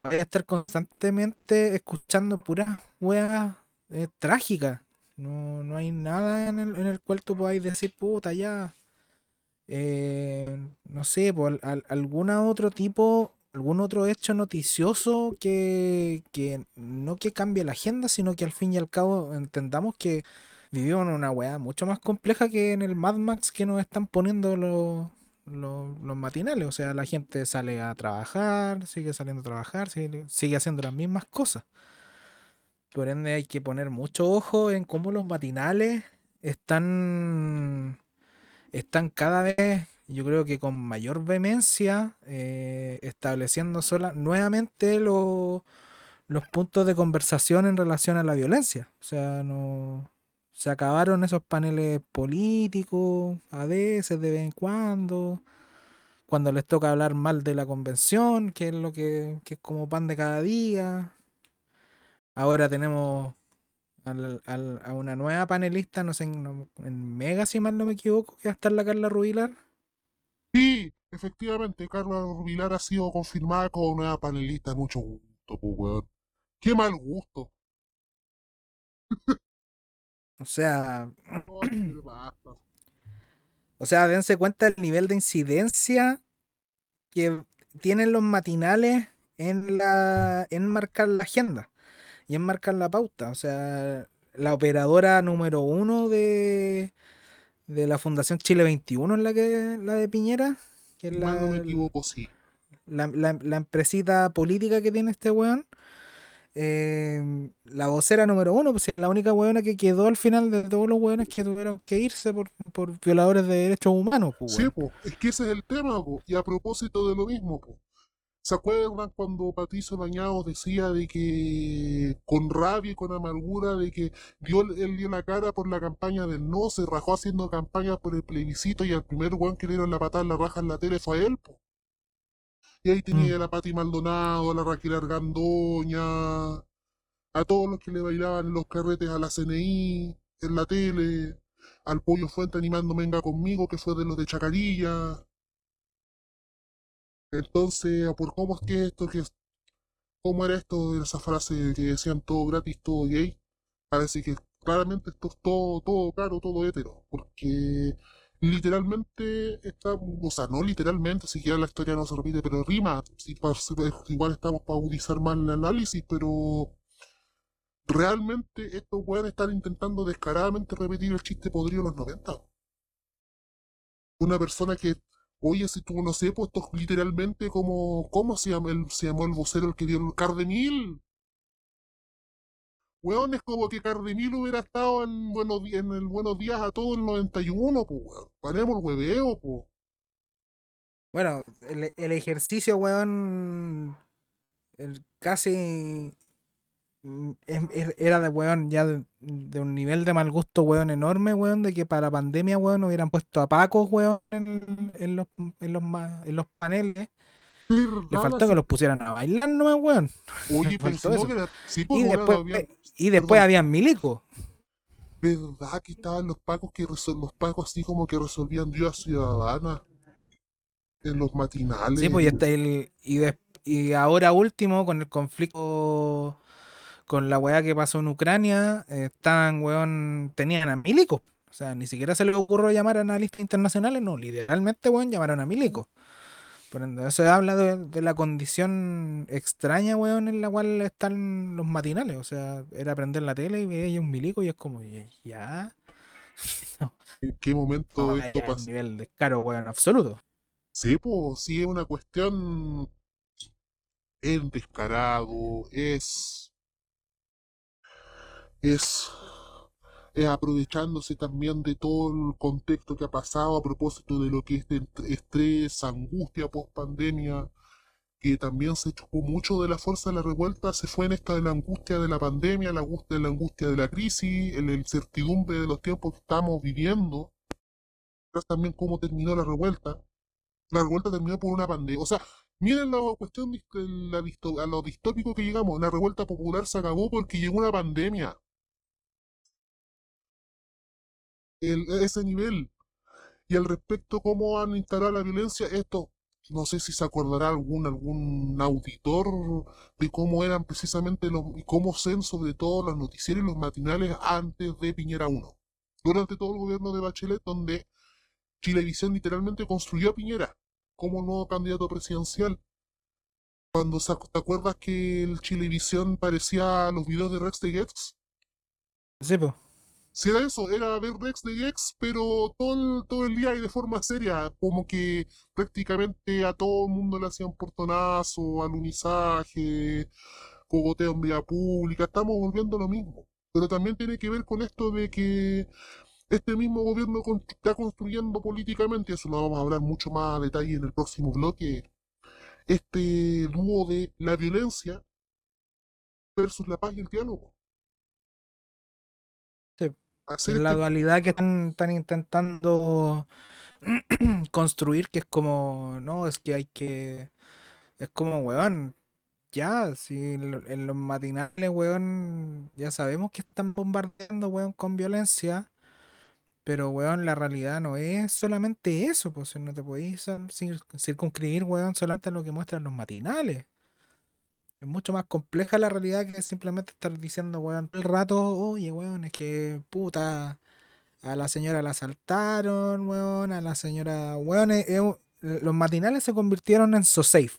vais a estar constantemente escuchando puras weas eh, trágicas. No, no hay nada en el, en el cual tú podáis decir, puta, ya. Eh, no sé, por alguna otro tipo, algún otro hecho noticioso que, que no que cambie la agenda, sino que al fin y al cabo entendamos que vivimos en una weá mucho más compleja que en el Mad Max que nos están poniendo los, los, los matinales. O sea, la gente sale a trabajar, sigue saliendo a trabajar, sigue, sigue haciendo las mismas cosas. Por ende, hay que poner mucho ojo en cómo los matinales están, están cada vez, yo creo que con mayor vehemencia, eh, estableciendo sola, nuevamente lo- los puntos de conversación en relación a la violencia. O sea, no se acabaron esos paneles políticos, a veces, de vez en cuando, cuando les toca hablar mal de la convención, que es lo que, que es como pan de cada día. Ahora tenemos al- al- a una nueva panelista, no sé, en, Mega, si mal no me equivoco, que va a estar la Carla Rubilar. Sí, efectivamente, Carla Rubilar ha sido confirmada como nueva panelista. Mucho gusto, pues, weón. Qué mal gusto. O sea, basta. o sea, dense cuenta del nivel de incidencia que tienen los matinales en la en marcar la agenda y en marcar la pauta. O sea, la operadora número uno de, de la Fundación Chile 21 es la que la de Piñera, que es mal no me la, equivoco, sí. la, la- la empresita política que tiene este weón. eh, la vocera número uno, pues es la única weona que quedó al final de todos los weones que tuvieron que irse por, por violadores de derechos humanos, pues, Sí, po, es que ese es el tema, po. Y a propósito de lo mismo, po. ¿Se acuerdan cuando Patricio Bañados decía de que con rabia y con amargura de que dio, él dio la cara por la campaña del no, se rajó haciendo campaña por el plebiscito y al primer weón que le dieron la patada en la raja en la tele fue a él, po? Y ahí tenía a la Pati Maldonado, a la Raquel Argandoña, a todos los que le bailaban en los carretes a la CNI, en la tele, al Pollo Fuente animando Venga conmigo, que fue de los de Chacarilla. Entonces, por cómo es que esto, que cómo era esto de esa frase que decían todo gratis, todo gay, parece que claramente esto es todo, todo caro, todo hétero, porque literalmente está, o sea, no literalmente, siquiera la historia no se repite, pero rima, igual estamos para agudizar más el análisis, pero realmente estos weones están intentando descaradamente repetir el chiste podrido de los 90. Una persona que, oye, si tú no sé, pues esto es literalmente como, ¿cómo se llama el, se llamó el vocero el que dio el Cardemil? Weón, es como que Cardemil hubiera estado en, buenos, en el Buenos Días a todos el 91, pues, weón. Paremos el hueveo, pues. Bueno, el, el ejercicio, weón, el casi era de weón ya de, de un nivel de mal gusto, weón, enorme, weón, de que para pandemia, weón, hubieran puesto a Pacos, weón, en, en los, en los, en los paneles. Le faltó que los pusieran a bailar nomás, weón. Oye, eso. que era- sí, pues, Y después, habían- y después habían milicos. ¿Verdad que estaban los pacos que resol- los pacos así como que resolvían Dios ciudadana en los matinales? Sí, pues y, hasta el, y, y ahora último, con el conflicto con la weá que pasó en Ucrania, eh, estaban, weón, tenían a milicos. O sea, ni siquiera se les ocurrió llamar a analistas internacionales, no, literalmente, weón, llamaron a milicos. Por ende, eso habla de, de la condición extraña, weón, en la cual están los matinales. O sea, era prender la tele y veía un milico y es como, "Ya-. ¿En qué momento No, esto es pasó? nivel de caro, weón, absoluto. Sí, pues sí es una cuestión es descarado, es es aprovechándose también de todo el contexto que ha pasado a propósito de lo que es de ent- estrés, angustia post pandemia, que también se chocó mucho de la fuerza de la revuelta, se fue en esta de la angustia de la pandemia, la angustia, la angustia de la crisis, la incertidumbre de los tiempos que estamos viviendo. También cómo terminó la revuelta. La revuelta terminó por una pandemia. O sea, miren la cuestión, dis- la a lo distópico que llegamos. La revuelta popular se acabó porque llegó una pandemia. El- ese nivel. Y al respecto, cómo han instalado la violencia, esto, no sé si se acordará algún, algún auditor de cómo eran precisamente los, y cómo sean sobre todo los noticieros y los matinales antes de Piñera 1. Durante todo el gobierno de Bachelet, donde Chilevisión literalmente construyó a Piñera como nuevo candidato presidencial. Cuando te acuerdas que el Chilevisión parecía los videos de Rex de Gex, Sí. Si era eso, era ver Rex de Gex, pero todo el, todo el día y de forma seria, como que prácticamente a todo el mundo le hacían portonazo, alunizaje, cogoteo en vía pública, estamos volviendo a lo mismo. Pero también tiene que ver con esto de que este mismo gobierno está construyendo políticamente, eso lo vamos a hablar mucho más a detalle en el próximo bloque, este dúo de la violencia versus la paz y el diálogo. Hacer la este... dualidad que están, están intentando construir, que es como, no, es que hay que, es como, weón, ya, si en, lo- en los matinales, weón, ya sabemos que están bombardeando, weón, con violencia, pero, weón, la realidad no es solamente eso, pues no te podéis cir- cir- circunscribir, weón, solamente a lo que muestran los matinales. Es mucho más compleja la realidad que simplemente estar diciendo, weón, todo el rato, oye, weón, es que puta, a la señora la asaltaron, weón, a la señora, weón, eh, los matinales se convirtieron en so safe.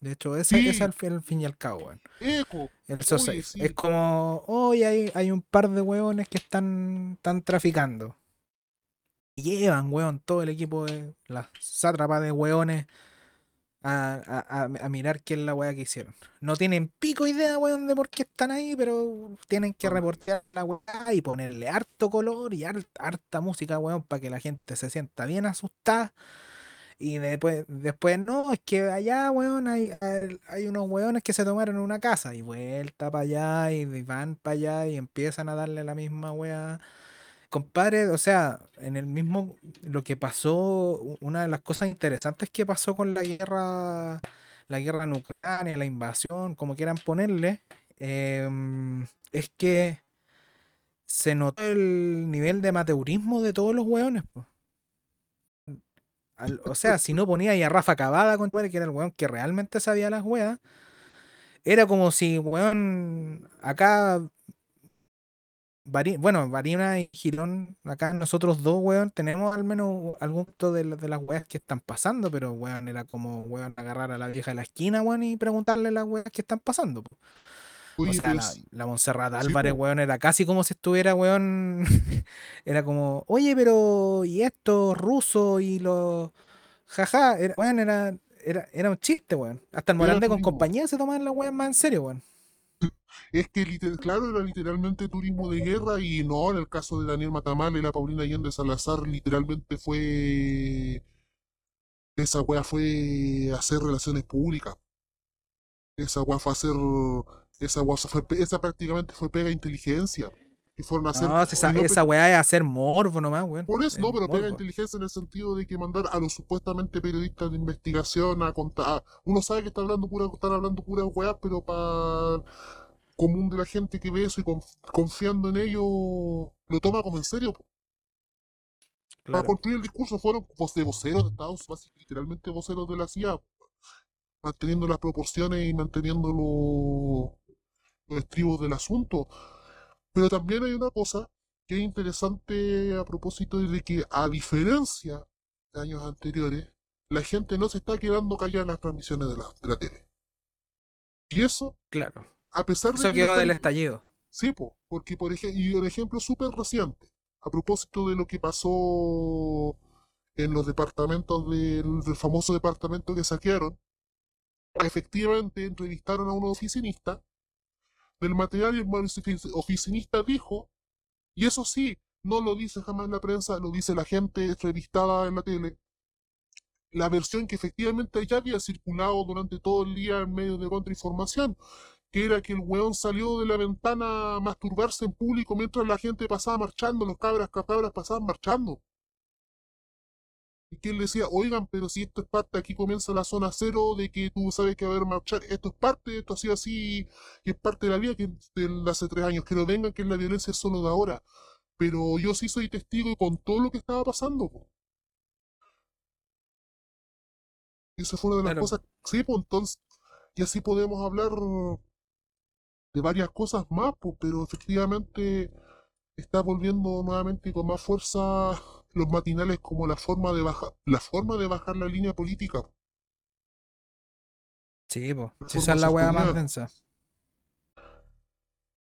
De hecho, ese, es al fin, al fin y al cabo, weón. eco. El so Oye, safe. Es como, hoy hay, hay un par de weones que están, están traficando. Y llevan, weón, todo el equipo de la sátrapa de weones a, a- a- mirar qué es la weá que hicieron. No tienen pico idea, weón, de por qué están ahí, pero tienen que reportear la weá y ponerle harto color y har- harta música, weón, para que la gente se sienta bien asustada. Y después, después no, es que allá, weón, hay, hay hay unos weones que se tomaron una casa y vuelta para allá y van para allá y empiezan a darle la misma weá. Compadre, o sea, en el mismo, lo que pasó, una de las cosas interesantes que pasó con la guerra, la guerra en Ucrania, la invasión, como quieran ponerle, em, es que se notó el nivel de amateurismo de todos los hueones. o sea, si no ponía ahí a Rafa Cavada, con que era el weón que realmente sabía las weas, era como si, weón, acá Bueno, Varina y Girón, acá nosotros dos, weón, tenemos al menos algún punto de, de las weas que están pasando, pero weón, era como, weón, agarrar a la vieja de la esquina, weón, y preguntarle las weas que están pasando. po. O sea, la, sí, la Montserrat sí, Álvarez, po. weón, era casi como si estuviera, weón, era como, oye, pero, ¿y estos rusos y los, jaja, era, weón, era, era, era un chiste, weón. Hasta el Era Morandé con compañía se tomaban las weas más en serio, weón. Es que, liter- claro, era literalmente turismo de guerra y no, en el caso de Daniel Matamala y la Paulina Allende Salazar, literalmente fue... Esa wea fue hacer relaciones públicas. Esa wea fue hacer... Esa wea fue, esa prácticamente fue pega inteligencia. Que fueron a hacer... No, esa, y no esa weá es hacer morbo nomás, weón. Por eso, Es no, pero pega morbo. inteligencia en el sentido de que mandar a los supuestamente periodistas de investigación a contar. Uno sabe que está hablando pura, están hablando pura weá, pero para común de la gente que ve eso y conf- confiando en ello, lo toma como en serio. Para construir el discurso fueron voce- voceros de Estados Unidos, literalmente voceros de la CIA, manteniendo las proporciones y manteniendo lo- los estribos del asunto. Pero también hay una cosa que es interesante a propósito de que, a diferencia de años anteriores, la gente no se está quedando callada en las transmisiones de la, de la tele. Y eso, Claro. A pesar de Eso que quedó del estallido. Sí, po, porque por ejemplo, y un ejemplo súper reciente, a propósito de lo que pasó en los departamentos del, del famoso departamento que saquearon, efectivamente entrevistaron a un oficinista del material y el ofici- oficinista dijo, y eso sí, no lo dice jamás la prensa, lo dice la gente entrevistada en la tele, la versión que efectivamente ya había circulado durante todo el día en medios de contrainformación, que era que el weón salió de la ventana a masturbarse en público mientras la gente pasaba marchando, los cabras cabras pasaban marchando. Y que él decía, oigan, pero si esto es parte, aquí comienza la zona cero de que tú sabes que va a haber marchar, esto es parte, esto ha sido así, y es parte de la vida que de hace tres años, que no vengan que la violencia es solo de ahora. Pero yo sí soy testigo con todo lo que estaba pasando. po. Y esa fue una de las Claro. cosas, sí, pues entonces, y así podemos hablar de varias cosas más, pues, pero efectivamente está volviendo nuevamente con más fuerza los matinales como la forma de bajar, la forma de bajar la línea política. Sí, Si esa es la weá más densa.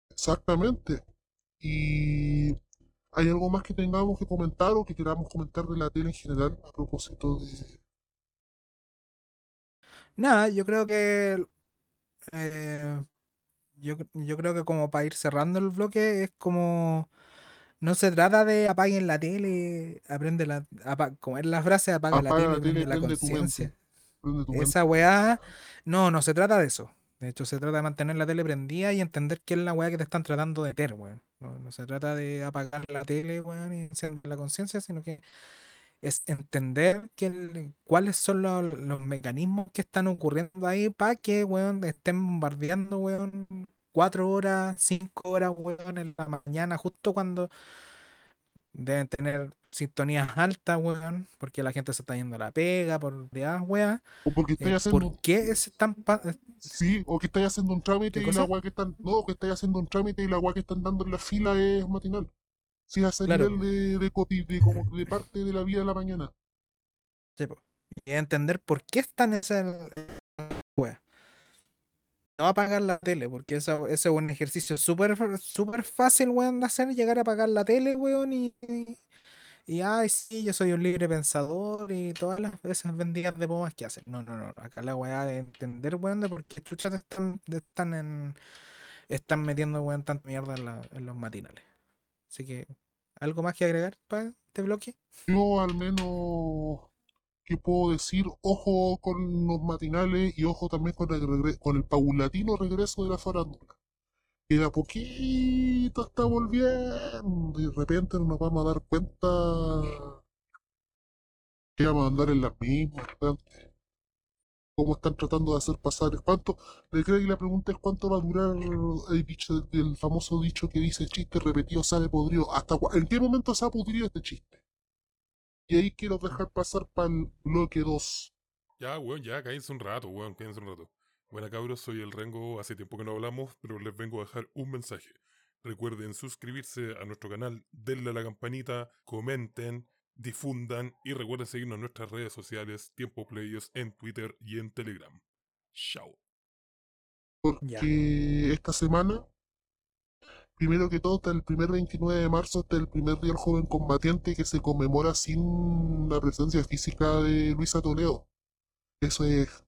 Exactamente. Y ¿hay algo más que tengamos que comentar o que queramos comentar de la tele en general a propósito de... Nada, yo creo que. eh, yo, yo creo que como para ir cerrando el bloque es como. No se trata de apaguen la tele, aprende la. apa- como es la frase, apaga la tele, la tele, prende la prende tu mente. conciencia. prende tu mente? Esa weá. No, no se trata de eso. De hecho, se trata de mantener la tele prendida y entender qué es la weá que te están tratando de meter, weón. No, no se trata de apagar la tele, weón, y encender la conciencia, sino que es entender que el- cuáles son los, los mecanismos que están ocurriendo ahí para que, weón, estén bombardeando, weón, cuatro horas, cinco horas, weón, en la mañana, justo cuando deben tener sintonías altas, weón, porque la gente se está yendo a la pega, por demás, weón. O porque Eh, haciendo, ¿Por qué se están eh, sí, o que estáis haciendo un trámite ¿Qué y la cosa? weá que están, no, que estáis haciendo un trámite y la weá que están dando en la fila es matinal. A ese Claro. nivel de, de, de como de parte de la vida de la mañana. Sí. Y entender por qué están esas weas. No apagar la tele, porque eso, ese es un ejercicio súper súper fácil, weón, de hacer, llegar a apagar la tele, weón, y, y, y, ay, sí, yo soy un libre pensador y todas las esas benditas de bombas que hacen. No, no, no, acá la weá de entender, weón, de por qué chuchas están, están en, están metiendo, weón, tanta mierda en, la- en los matinales. Así que, ¿algo más que agregar para este bloque? Yo al menos, ¿qué puedo decir? Ojo con los matinales y ojo también con el, con el paulatino regreso de la farándula. Que de a poquito está volviendo y de repente nos vamos a dar cuenta que vamos a andar en las mismas. Cómo están tratando de hacer pasar. ¿Cuánto? Le creo que la pregunta es cuánto va a durar el, dicho, el famoso dicho que dice chiste repetido sale podrido. ¿Hasta ¿En qué momento se ha podrido este chiste? Y ahí quiero dejar pasar para el bloque 2. Ya, weón, ya, cállense un rato, weón, cállense un rato. Buena cabros, soy el Rengo, hace tiempo que no hablamos, pero les vengo a dejar un mensaje. Recuerden suscribirse a nuestro canal, denle a la campanita, comenten, difundan y recuerden seguirnos en nuestras redes sociales, Tiempo Players, en Twitter y en Telegram. Chao. Porque esta semana, primero que todo, hasta el primer 29 de marzo, hasta el primer día del joven combatiente que se conmemora sin la presencia física de Luisa Toledo. Eso es,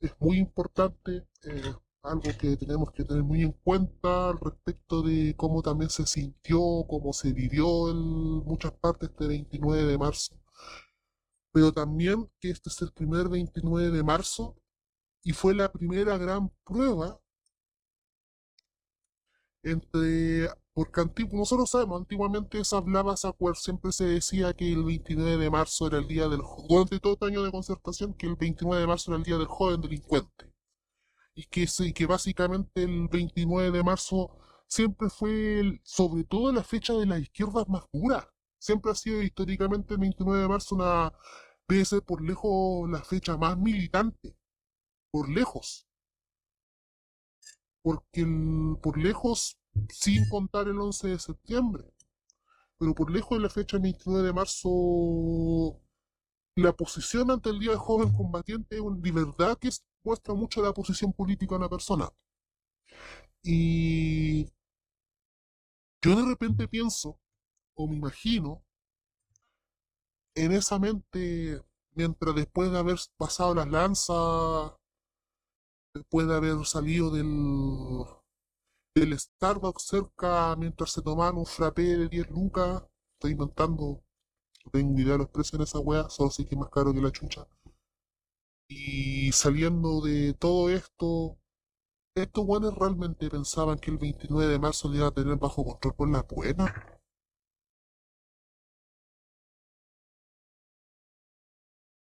es muy importante, eh, algo que tenemos que tener muy en cuenta al respecto de cómo también se sintió, cómo se vivió en muchas partes este 29 de marzo. Pero también que este es el primer 29 de marzo y fue la primera gran prueba entre porque antigu- nosotros sabemos antiguamente se hablaba se siempre se decía que el 29 de marzo era el día del durante todo este año de concertación que el 29 de marzo era el día del joven delincuente y que se- que básicamente el 29 de marzo siempre fue sobre todo la fecha de las izquierdas más duras siempre ha sido históricamente el 29 de marzo una debe por lejos la fecha más militante. Por lejos. Porque el- por lejos, sin contar el 11 de septiembre, pero por lejos de la fecha 29 de marzo, la posición ante el Día del Joven Combatiente es un- de verdad que es- muestra mucho la posición política de una persona. Y yo de repente pienso, o me imagino, en esa mente, mientras después de haber pasado las lanzas, después de haber salido del, del Starbucks cerca mientras se tomaban un frappé de 10 lucas. Estoy inventando, no tengo idea de los precios en esa wea, solo sé que es más caro que la chucha. Y saliendo de todo esto, estos weones realmente pensaban que el 29 de marzo le iban a tener bajo control por las buenas.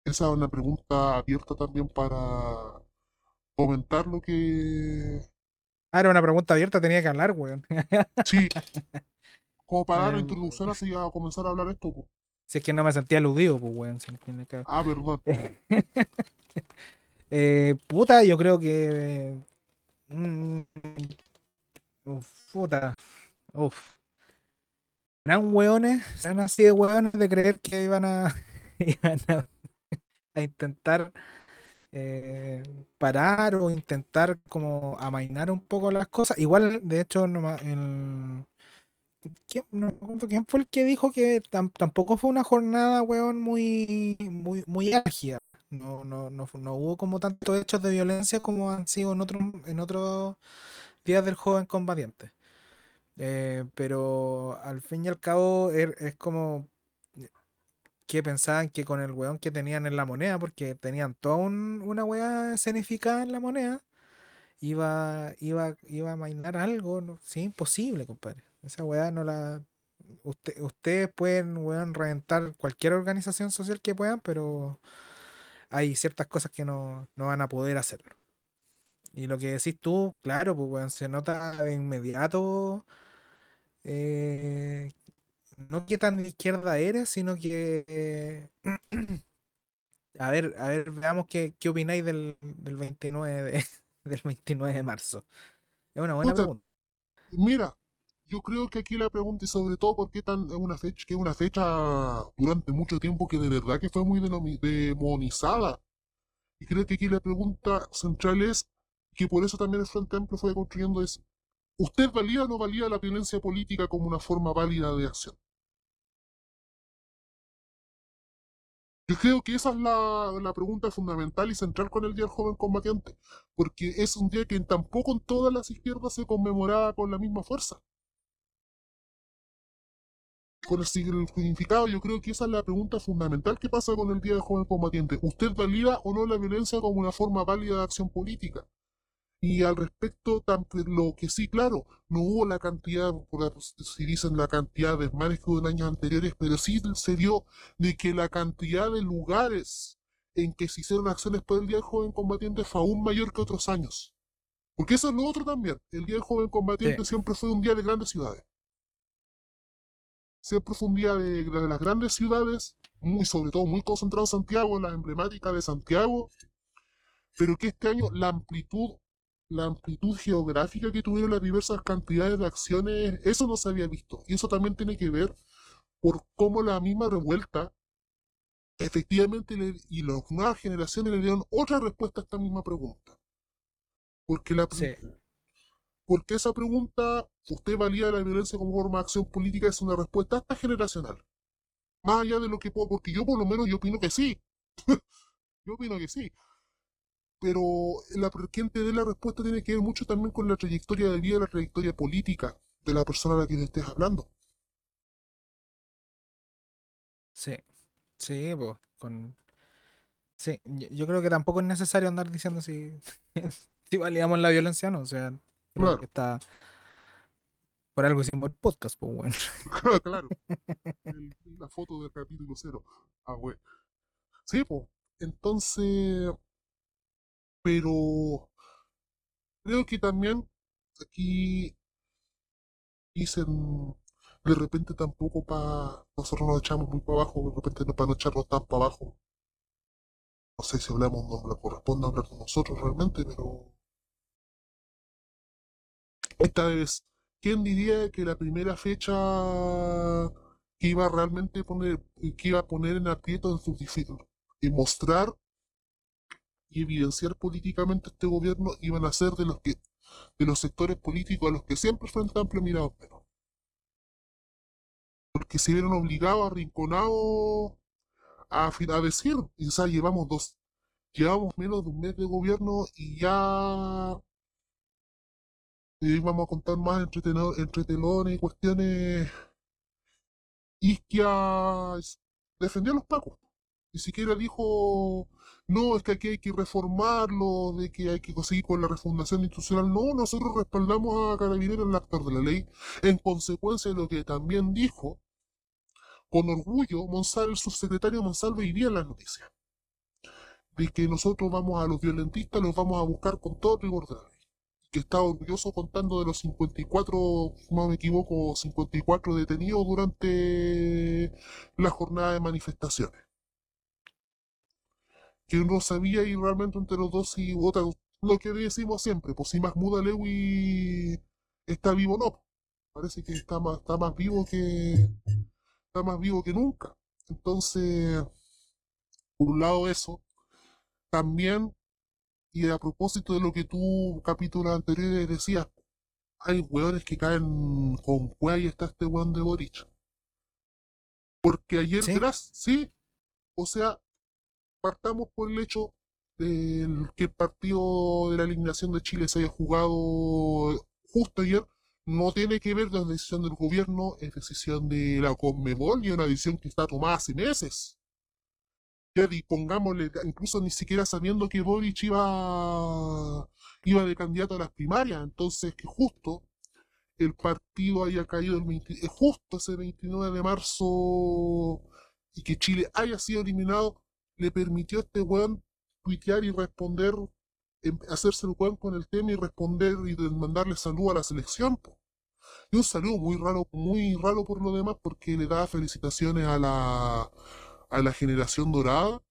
Esa es una pregunta abierta también para comentar lo que Ah, era una pregunta abierta, tenía que hablar, weón. Sí. Como para dar la Eh, introducción así a comenzar a hablar esto. po. Si es que no me sentía aludido, pues, weón. si al cabo. Ah, perdón. Eh, puta, yo creo que. mm, uf, puta. Uf. Eran hueones, eran así de hueones de creer que iban a, iban a, intentar eh, parar o intentar como amainar un poco las cosas. Igual, de hecho, no, ma- el, ¿quién, fue el que dijo que tam- tampoco fue una jornada, weón, muy, muy, muy álgida. No, no, no, no hubo como tantos hechos de violencia como han sido en otros, en otros días del joven combatiente. Eh, pero al fin y al cabo er- es, como que pensaban que con el weón que tenían en la moneda, porque tenían toda un- una weá escenificada en la moneda, iba, iba, iba a mainar algo. No, sí, imposible, compadre. Esa weá no la. Usted, ustedes pueden, weón, reventar cualquier organización social que puedan, pero hay ciertas cosas que no, no van a poder hacerlo. Y lo que decís tú, claro, pues se nota de inmediato. eh, no que tan de izquierda eres, sino que. eh, a ver, a ver, veamos qué, qué opináis del, del 29 de, del 29 de marzo. Es una buena Puta, pregunta. Mira, yo creo que aquí la pregunta y sobre todo por qué tan es una fecha es una fecha durante mucho tiempo que de verdad que fue muy demonizada. Y creo que aquí la pregunta central es que por eso también el Frente Amplio fue construyendo es ¿usted valía o no valía la violencia política como una forma válida de acción? Yo creo que esa es la, la pregunta fundamental y central con el Día del Joven Combatiente, porque es un día que tampoco en todas las izquierdas se conmemoraba con la misma fuerza. Con el, sig- el significado, yo creo que esa es la pregunta fundamental que pasa con el Día del Joven Combatiente. ¿Usted valida o no la violencia como una forma válida de acción política? Y al respecto, lo que sí, claro, no hubo la cantidad, si dicen la cantidad de desmanes que hubo en años anteriores, pero sí se dio de que la cantidad de lugares en que se hicieron acciones por el Día del Joven Combatiente fue aún mayor que otros años. Porque eso es lo otro también. El Día del Joven Combatiente Sí. siempre fue un día de grandes ciudades. Siempre fue un día de, las grandes ciudades, muy sobre todo muy concentrado en Santiago, la emblemática de Santiago, pero que este año la amplitud, la amplitud geográfica que tuvieron las diversas cantidades de acciones, eso no se había visto. Y eso también tiene que ver por cómo la misma revuelta, efectivamente, le- y las nuevas generaciones le dieron otra respuesta a esta misma pregunta. Porque la, Sí. Porque esa pregunta, ¿usted valía la violencia como forma de acción política? Es una respuesta hasta generacional. Más allá de lo que puedo, porque yo por lo menos yo opino que sí. yo opino que sí. Pero la, quien te dé la respuesta tiene que ver mucho también con la trayectoria de vida, la trayectoria política de la persona a la que te estés hablando. Sí, sí, pues, con... Sí, yo, creo que tampoco es necesario andar diciendo si, si validamos la violencia o no, o sea, Claro. que está... Por algo hicimos el podcast, pues bueno. claro. El- la foto del capítulo cero. Ah, güey. Sí, pues. Entonces, pero creo que también aquí dicen de repente tampoco para nosotros nos echamos muy para abajo, de repente no para no echarnos tan para abajo. No sé si hablamos, no me corresponde hablar con nosotros realmente, pero esta vez, ¿quién diría que la primera fecha que iba realmente poner, iba a poner en aprieto en sus difí- y mostrar y evidenciar políticamente este gobierno iban a ser de los que de los sectores políticos a los que siempre Frente Amplio miraba menos. Porque se vieron obligados, arrinconados a, a decir, y, sea, llevamos dos, llevamos menos de un mes de gobierno y ya eh, vamos a contar más entre, entre telones y cuestiones. Isquia defendió a los pacos. Ni siquiera dijo, no, es que aquí hay que reformarlo, de que hay que conseguir con la refundación institucional. No, nosotros respaldamos a Carabineros el actor de la ley. En consecuencia de lo que también dijo, con orgullo, Monsalve, el subsecretario Monsalve, iría en las noticias. De que nosotros vamos a los violentistas, los vamos a buscar con todo rigor. Que está orgulloso contando de los 54, si no me equivoco, 54 detenidos durante la jornada de manifestaciones. Que uno sabía y realmente entre los dos y otra, lo que decimos siempre, pues si Mahmoud Alewi está vivo no. Parece que está más, está más vivo que, está más vivo que nunca. Entonces, por un lado eso, también, y a propósito de lo que tú, capítulos anteriores, decías, hay hueones que caen con cueva y está este hueón de Boric. Porque ayer, ¿Sí? sí, o sea, partamos por el hecho de que el partido de la eliminación de Chile se haya jugado justo ayer, no tiene que ver con la decisión del gobierno, es decisión de la Conmebol y una decisión que está tomada hace meses. Ya di- pongámosle, incluso ni siquiera sabiendo que Boric iba, iba de candidato a las primarias, entonces que justo el partido haya caído el 20 eh, justo ese 29 de marzo y que Chile haya sido eliminado, le permitió a este weón tuitear y responder, em, hacerse el weón con el tema y responder y mandarle salud a la selección. Y un saludo muy raro, muy raro por lo demás, porque le da felicitaciones a la, a la generación dorada,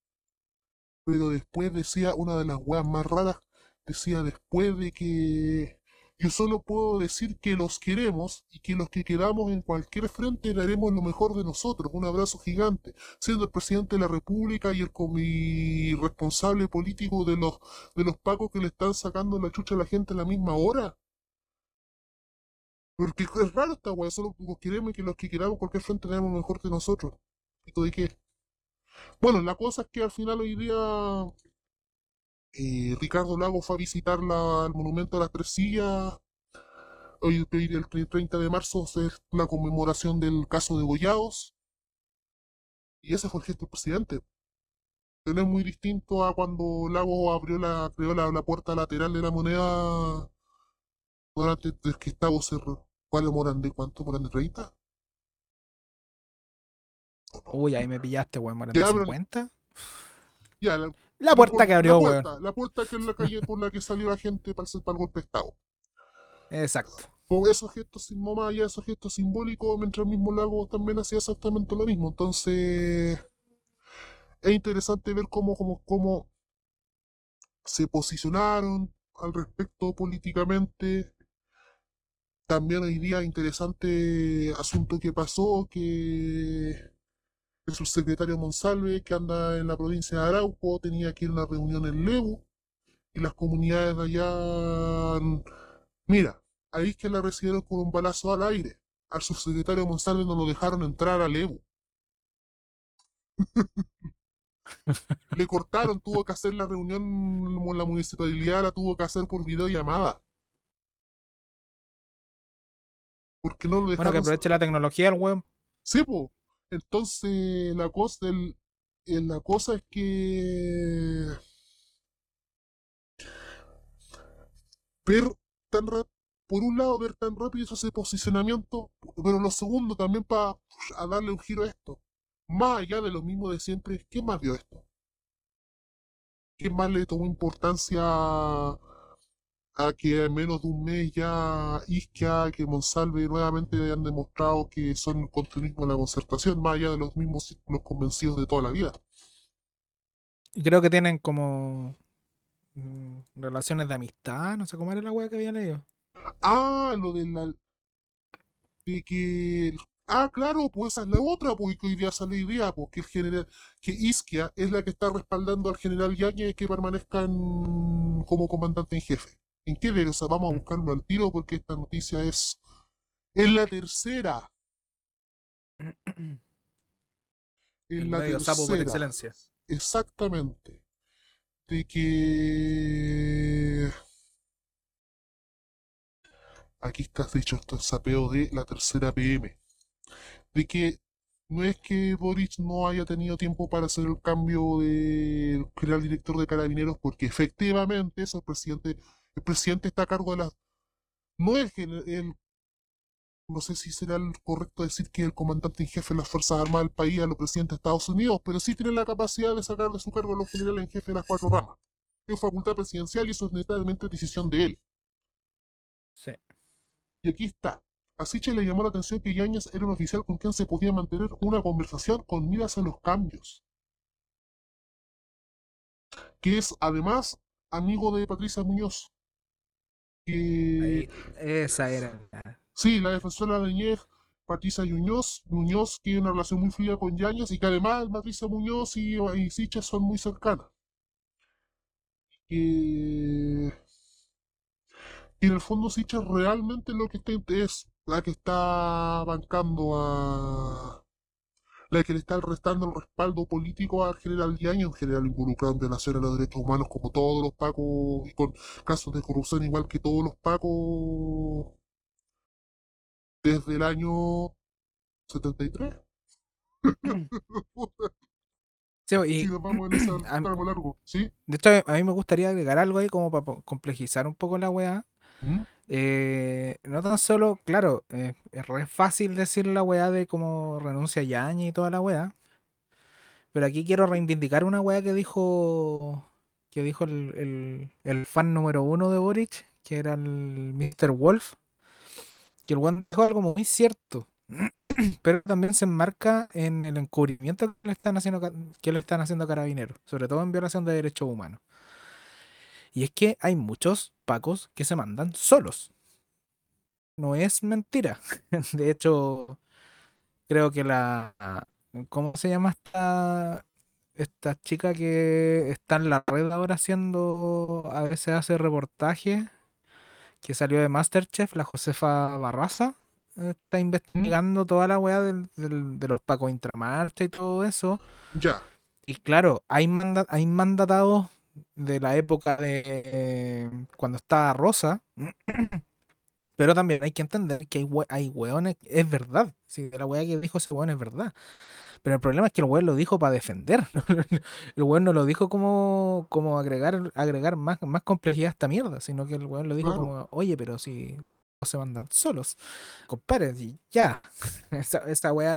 pero después decía, una de las weas más raras, decía después de que yo solo puedo decir que los queremos y que los que quedamos en cualquier frente le haremos lo mejor de nosotros. Un abrazo gigante. Siendo el presidente de la República y el comi- responsable político de los, de los pacos que le están sacando la chucha a la gente a la misma hora. Porque es raro esta weá, solo queremos que los que queramos cualquier frente le haremos lo mejor de nosotros. ¿Y de qué? Bueno, la cosa es que al final hoy día eh, Ricardo Lago fue a visitar la- el monumento a las tres sillas. Hoy, el 30 de marzo es la conmemoración del caso de Goyados. Y ese fue el gesto del presidente. Pero es muy distinto a cuando Lago abrió la, creó la, la puerta lateral de la moneda durante el que estaba cerrado. ¿Cuál moran de cuánto? ¿Moran de 30? Uy, ahí me pillaste, weón. ¿Moran Ya, de pero- 50? Ya, la, La puerta que abrió, la puerta, la puerta que es la calle por la que salió la gente para, hacer- para el golpe de Estado. Exacto. con esos gestos sin más allá de esos gestos simbólicos, mientras el mismo lago también hacía exactamente lo mismo. Entonces, es interesante ver cómo, cómo, cómo se posicionaron al respecto políticamente. También hoy día interesante asunto que pasó, que el subsecretario Monsalve, que anda en la provincia de Arauco, tenía que ir a una reunión en Lebu, y las comunidades de allá, mira, ahí es que la recibieron con un balazo al aire. Al subsecretario Monsalve no lo dejaron entrar al Lebu. Le cortaron, tuvo que hacer la reunión la municipalidad, la tuvo que hacer por videollamada. Porque no lo Bueno, que dejaron aproveche la tecnología el weón. Sí, po. Entonces, la cosa, eh, la cosa es que ver tan por un lado, ver tan rápido ese posicionamiento, pero lo segundo también para darle un giro a esto. Más allá de lo mismo de siempre, ¿quién más vio esto? ¿Quién más le tomó importancia a que en menos de un mes ya Isquia, que Monsalve nuevamente han demostrado que son el continuismo de la concertación, más allá de los mismos círculos convencidos de toda la vida. Y creo que tienen como mm, relaciones de amistad, no sé cómo era la weá que había leído. Ah, lo de la... de que... Ah, claro, pues esa es la otra, pues que hoy día sale idea, pues que el general, que Isquia es la que está respaldando al general Yáñez que permanezca en- como comandante en jefe. ¿En qué sea, vamos a buscarlo al tiro porque esta noticia es... Es la tercera. Es la sapo por tercera. excelencia. Exactamente. De que... Aquí está dicho esto el sapeo de la tercera PM. De que no es que Boric no haya tenido tiempo para hacer el cambio de general director de carabineros, porque efectivamente es el presidente, el presidente está a cargo de las... No es el, el- no sé si será el correcto decir que el comandante en jefe de las Fuerzas Armadas del país a los presidentes de Estados Unidos, pero sí tiene la capacidad de sacar de su cargo a los generales en jefe de las cuatro ramas. Es facultad presidencial y eso es netamente decisión de él. Sí. Y aquí está. A Siche le llamó la atención que Yáñez era un oficial con quien se podía mantener una conversación con miras a los cambios. Que es además amigo de Patricia Muñoz. Que Ahí, esa era. Sí, la defensora de Ñez, Patricia Muñoz, Muñoz tiene una relación muy fluida con Yáñez y que además Patricia Muñoz y, y Siches son muy cercanas. Que, que en el fondo Siches realmente lo que está, es la que está bancando a... La que le está restando el respaldo político al general Yáñez, un general involucrado en violaciones a los derechos humanos como todos los pacos y con casos de corrupción igual que todos los pacos desde el año 73. Sí, y nos vamos en a- largo, ¿sí? de hecho, a mí me gustaría agregar algo ahí como para complejizar un poco la weá. ¿Mm? Eh, no tan solo, claro, eh, es re fácil decir la weá de como renuncia Yaña y toda la weá. Pero aquí quiero reivindicar una weá que dijo que dijo el, el- fan número uno de Boric, que era el Mr. Wolf, que el weón dijo algo muy cierto. Pero también se enmarca en el encubrimiento que le están haciendo, que le están haciendo a carabineros, sobre todo en violación de derechos humanos. Y es que hay muchos pacos que se mandan solos. No es mentira. De hecho, creo que la. ¿Cómo se llama esta, esta chica que está en la red ahora haciendo. A veces hace reportajes. Que salió de Masterchef, la Josefa Barraza. Está investigando toda la weá del- del- de los pacos intramarcha y todo eso. Ya. Y claro, hay, manda- hay mandatados de la época de eh, cuando estaba Rosa, pero también hay que entender que hay, hue- hay hueones, es verdad, si la hueá que dijo ese hueón es verdad. Pero el problema es que el hueón lo dijo para defender. El hueón no lo dijo como, como agregar, agregar más, más complejidad a esta mierda, sino que el hueón lo dijo como, oye, pero si no se mandan solos, compadre, y ya. Esa, esa weá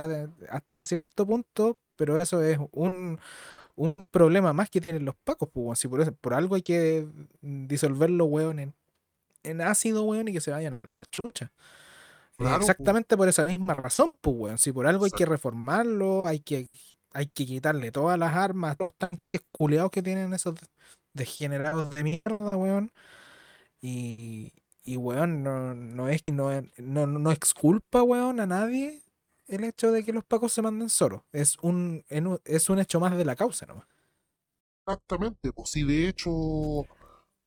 hasta cierto punto, pero eso es un, un problema más que tienen los pacos, pues, si por, eso- por algo hay que disolver los weón en, en ácido, weón, y que se vayan a la chucha. Eh, Claro, pues. Exactamente por esa misma razón, pues, weón. Si por algo hay que reformarlo, hay que, hay que quitarle todas las armas, todos los tanques culeados que tienen esos degenerados de mierda, weón. Y, y weón, no, no es no, no, no exculpa, weón, a nadie el hecho de que los pacos se manden solos. Es un, en un- es un hecho más de la causa nomás. Exactamente, pues si de hecho,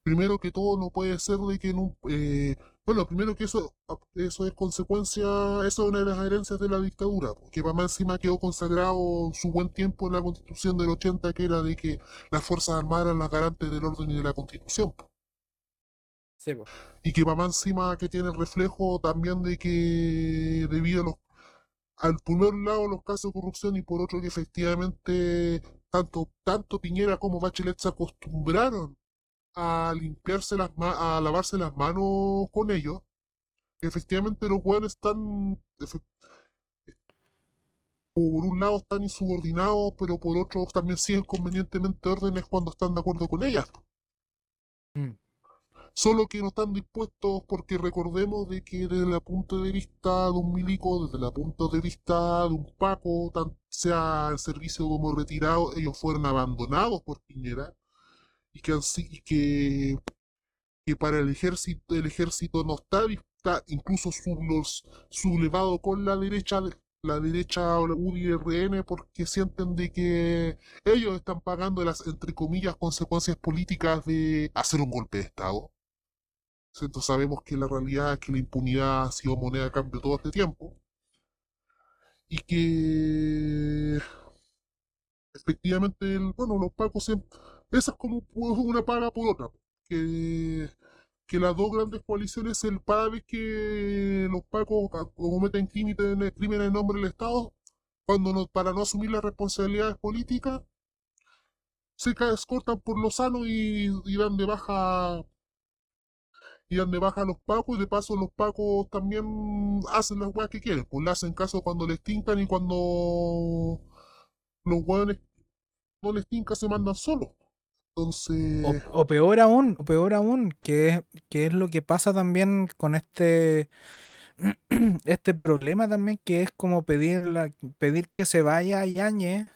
primero que todo no puede ser de que en un... eh, bueno, primero que eso, eso es consecuencia, eso es una de las herencias de la dictadura, porque para más encima quedó consagrado su buen tiempo en la constitución del 80, que era de que las Fuerzas Armadas eran las garantes del orden y de la constitución. po. Y que para más encima que tiene el reflejo también de que debido a los, al un lado los casos de corrupción y por otro que efectivamente tanto, tanto Piñera como Bachelet se acostumbraron a limpiarse las a lavarse las manos con ellos. Efectivamente los hueones están por un lado están insubordinados, pero por otro también siguen convenientemente órdenes cuando están de acuerdo con ellas. Mm. Solo que no están dispuestos porque recordemos de que desde el punto de vista de un milico, desde el punto de vista de un Paco, tan sea en servicio como retirado, ellos fueron abandonados por Piñera y que, y que, que para el ejército, el ejército no está, está incluso sublevado con la derecha, de- la derecha o la UDRN porque sienten de que ellos están pagando las, entre comillas, consecuencias políticas de hacer un golpe de Estado. Entonces sabemos que la realidad es que la impunidad ha sido moneda de cambio todo este tiempo. Y que efectivamente, el- bueno, los pagos siempre... Esa es como una paga por otra. Que, que las dos grandes coaliciones, el cada vez que los pacos ca- cometen crímenes, crímenes en nombre del Estado, cuando no, para no asumir las responsabilidades políticas, se cortan por lo sano y, y dan de baja y dan de baja a los pacos de paso los pacos también hacen las weas que quieren, pues le hacen caso cuando les tincan y cuando los weones no les tinca se mandan solos. Entonces, O, peor aún, o peor aún, que que es lo que pasa también con este, este problema también, que es como pedir, la, pedir que se vaya Yañez,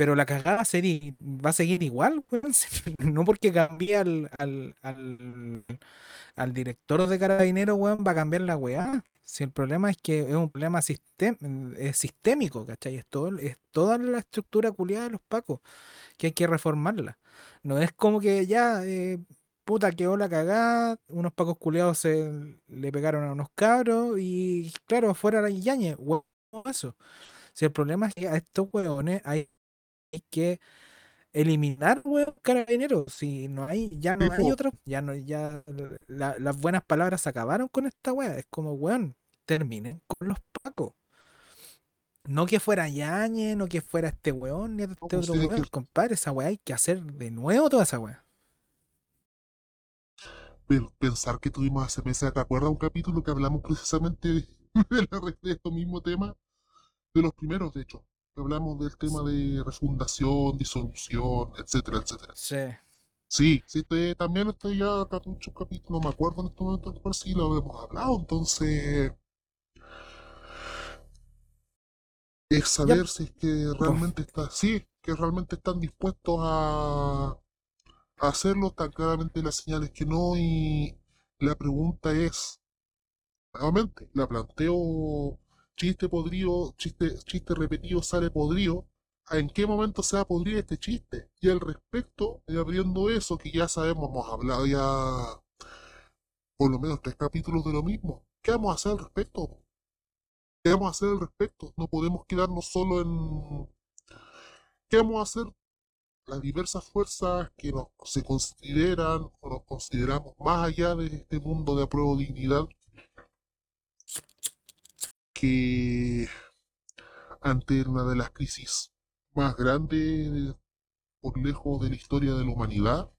pero la cagada va a, ser i- va a seguir igual, weón, No porque cambie al, al, al, director de Carabineros, weón, va a cambiar la weá. Si el problema es que es un problema sistem- es sistémico, ¿cachai? Es, todo, es toda la estructura culiada de los pacos que hay que reformarla. No es como que ya, eh, puta, quedó la cagada, unos pacos culiados se le pegaron a unos cabros y claro, fuera la Yañez, huevo, eso. Si el problema es que a estos hueones hay, hay que eliminar huevos carabineros, si no hay, ya no hay otro, ya no, ya la- las buenas palabras se acabaron con esta wea, es como weón, terminen con los pacos. No que fuera Yañez, no que fuera este weón, ni este pues otro weón. que- Compadre, esa weá hay que hacer de nuevo toda esa weá. Pensar que tuvimos hace meses, ¿te acuerdas un capítulo que hablamos precisamente de, de de estos mismos temas? De los primeros, de hecho. Hablamos del tema de refundación, disolución, etcétera, etcétera. Sí. Sí, sí, también estoy ya muchos capítulos, no me acuerdo en este momento cuál sí lo hemos hablado, entonces es saber si es que realmente está, sí, que realmente están dispuestos a, a hacerlo, tan claramente las señales que no, y la pregunta es, nuevamente, la planteo chiste podrido, chiste, chiste repetido sale podrido, en qué momento se va a podrir este chiste. Y al respecto, y abriendo eso, que ya sabemos, hemos hablado ya por lo menos tres capítulos de lo mismo. ¿Qué vamos a hacer al respecto? ¿Qué vamos a hacer al respecto? No podemos quedarnos solo en... ¿Qué vamos a hacer? Las diversas fuerzas que nos, se consideran o nos consideramos más allá de este mundo de apruebo dignidad que ante una de las crisis más grandes por lejos de la historia de la humanidad.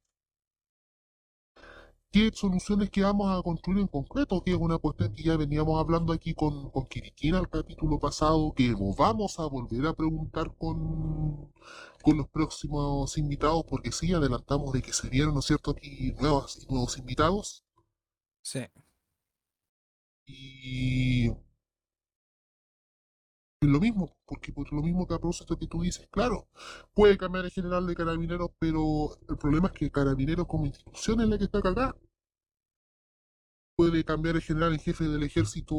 ¿Qué soluciones que vamos a construir en concreto? Que es una cuestión que ya veníamos hablando aquí con, con Kiriquina el capítulo pasado, que nos vamos a volver a preguntar con, con los próximos invitados, porque sí, adelantamos de que se vieron, ¿no es cierto?, aquí nuevas, nuevos invitados. Sí. Y lo mismo, porque por lo mismo que a propósito que tú dices, claro, puede cambiar el general de carabineros, pero el problema es que carabineros como institución es la que está cagada. Puede cambiar el general en jefe del ejército,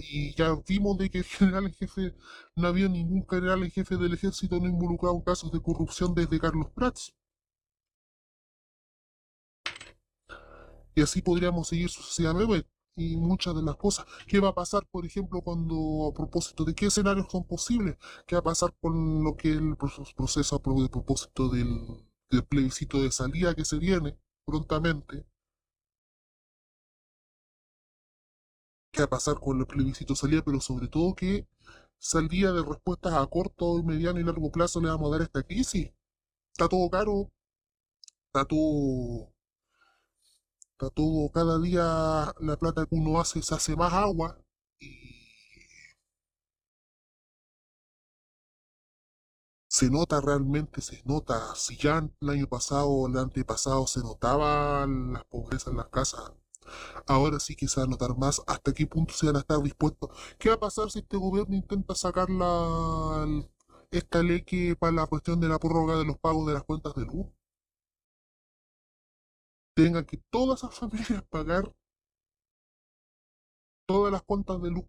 y ya vimos de que el general en jefe, no había ningún general en jefe del ejército no involucrado en casos de corrupción desde Carlos Prats. Y así podríamos seguir sucesivamente y muchas de las cosas. ¿Qué va a pasar, por ejemplo, cuando, a propósito de qué escenarios son posibles? ¿Qué va a pasar con lo que el proces- proceso a propósito del, del plebiscito de salida que se viene prontamente? ¿Qué va a pasar con el plebiscito de salida? Pero sobre todo, ¿qué salida de respuestas a corto, mediano y largo plazo le vamos a dar a esta crisis? Está todo caro, está todo todo, cada día la plata que uno hace se hace más agua y se nota realmente, se nota. Si ya el año pasado el antepasado se notaba las pobrezas en las casas, ahora sí que se va notar más. ¿Hasta qué punto se van a estar dispuestos? ¿Qué va a pasar si este gobierno intenta sacar la, esta ley que para la cuestión de la prórroga de los pagos de las cuentas de luz? Tengan que todas esas familias pagar todas las cuentas de luz.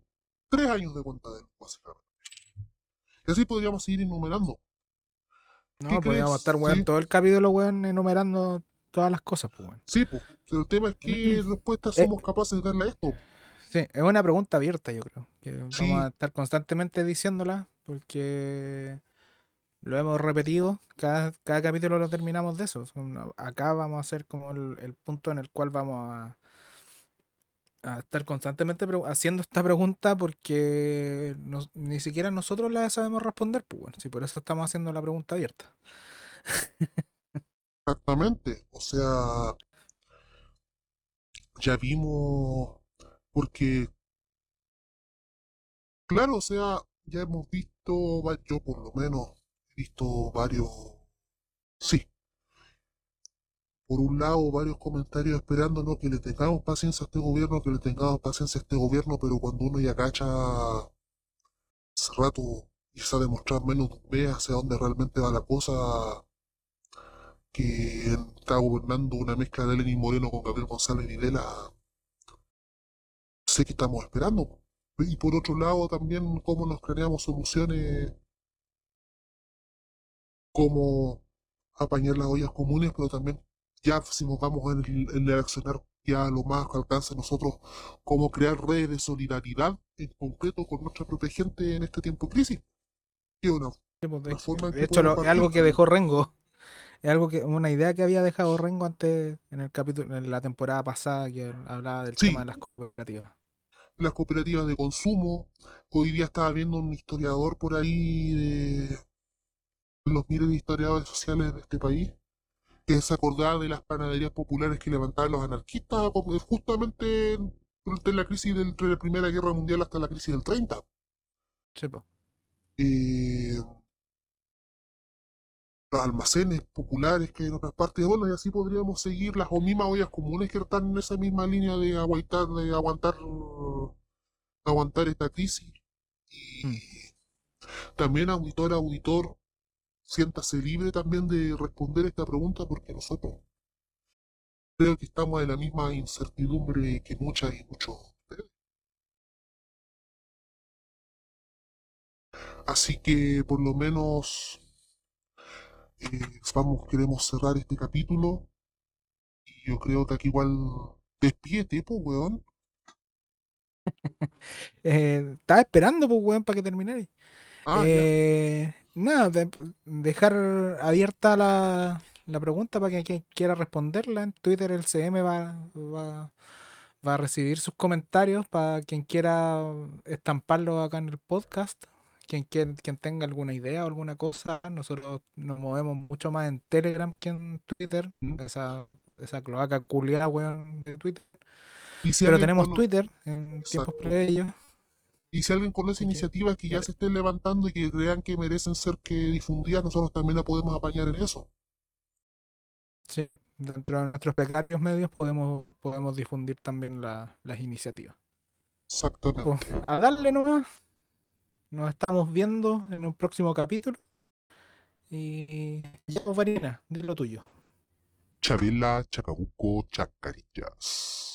Tres años de cuenta de luz, básicamente. Y así podríamos seguir enumerando. No, ¿Qué podríamos estar, weón, Sí. todo el capítulo, weón, enumerando todas las cosas, pues, weón. Sí, pues. Pero el tema es qué respuesta Eh. somos capaces de darle a esto. Sí, es una pregunta abierta, yo creo. Que Sí. vamos a estar constantemente diciéndola porque lo hemos repetido. Cada, cada capítulo lo terminamos de eso. Acá vamos a hacer como el, punto en el cual vamos a, estar constantemente haciendo esta pregunta porque ni siquiera nosotros la sabemos responder. Pues si por eso estamos haciendo la pregunta abierta. Exactamente. O sea, ya vimos, porque, claro, o sea, ya hemos visto, yo por lo menos visto varios, sí, por un lado varios comentarios esperándonos que le tengamos paciencia a este gobierno, que le tengamos paciencia a este gobierno, pero cuando uno ya cacha hace rato y demostrado en menos de un mes hacia dónde realmente va la cosa, que está gobernando una mezcla de Lenín Moreno con Gabriel González Videla, sé que estamos esperando. Y por otro lado también cómo nos creamos soluciones, cómo apañar las ollas comunes, pero también ya si nos vamos en el, en el accionar ya lo más que alcance a nosotros, cómo crear redes de solidaridad en concreto con nuestra propia gente en este tiempo de crisis. Es una pues, forma de hecho, lo- es algo que dejó Rengo. Es algo que, una idea que había dejado Rengo antes en el capítulo, en la temporada pasada que hablaba del Sí. tema de las cooperativas. las cooperativas de consumo. Hoy día estaba viendo un historiador por ahí de los miles de historiadores sociales de este país que se acordaba de las panaderías populares que levantaban los anarquistas justamente durante la crisis del- entre la Primera Guerra Mundial hasta la crisis del 30. Sí. Eh, los almacenes populares que hay en otras partes, bueno, y así podríamos seguir las o mismas ollas comunes que están en esa misma línea de aguantar, de aguantar, aguantar esta crisis. Y Mm. también auditor, auditor, siéntase libre también de responder esta pregunta porque nosotros creo que estamos en la misma incertidumbre que muchas y muchos de ustedes. Así que por lo menos eh, vamos, queremos cerrar este capítulo. Y yo creo que aquí igual despídete, pues, weón. Eh, estaba esperando, pues, weón, para que terminara. Ah. Eh, nada, de- dejar abierta la, la pregunta para que quien quiera responderla. En Twitter el CM va, va, va a recibir sus comentarios para quien quiera estamparlo acá en el podcast. Quien, quien, quien tenga alguna idea o alguna cosa, nosotros nos movemos mucho más en Telegram que en Twitter. Mm. Esa, esa cloaca culiada, weón, de Twitter. Y si Pero tenemos Twitter en tiempos Exacto. previos. Y si alguien conoce iniciativas que ya se estén levantando y que crean que merecen ser que difundidas, nosotros también la podemos apañar en eso. Sí, dentro de nuestros precarios medios podemos, podemos difundir también la- las iniciativas. Pues, Exactamente. a darle nomás. Nos estamos viendo en un próximo capítulo. Y ya, pues, Varina, di lo tuyo. Chabela, Chacabuco, Chacarillas.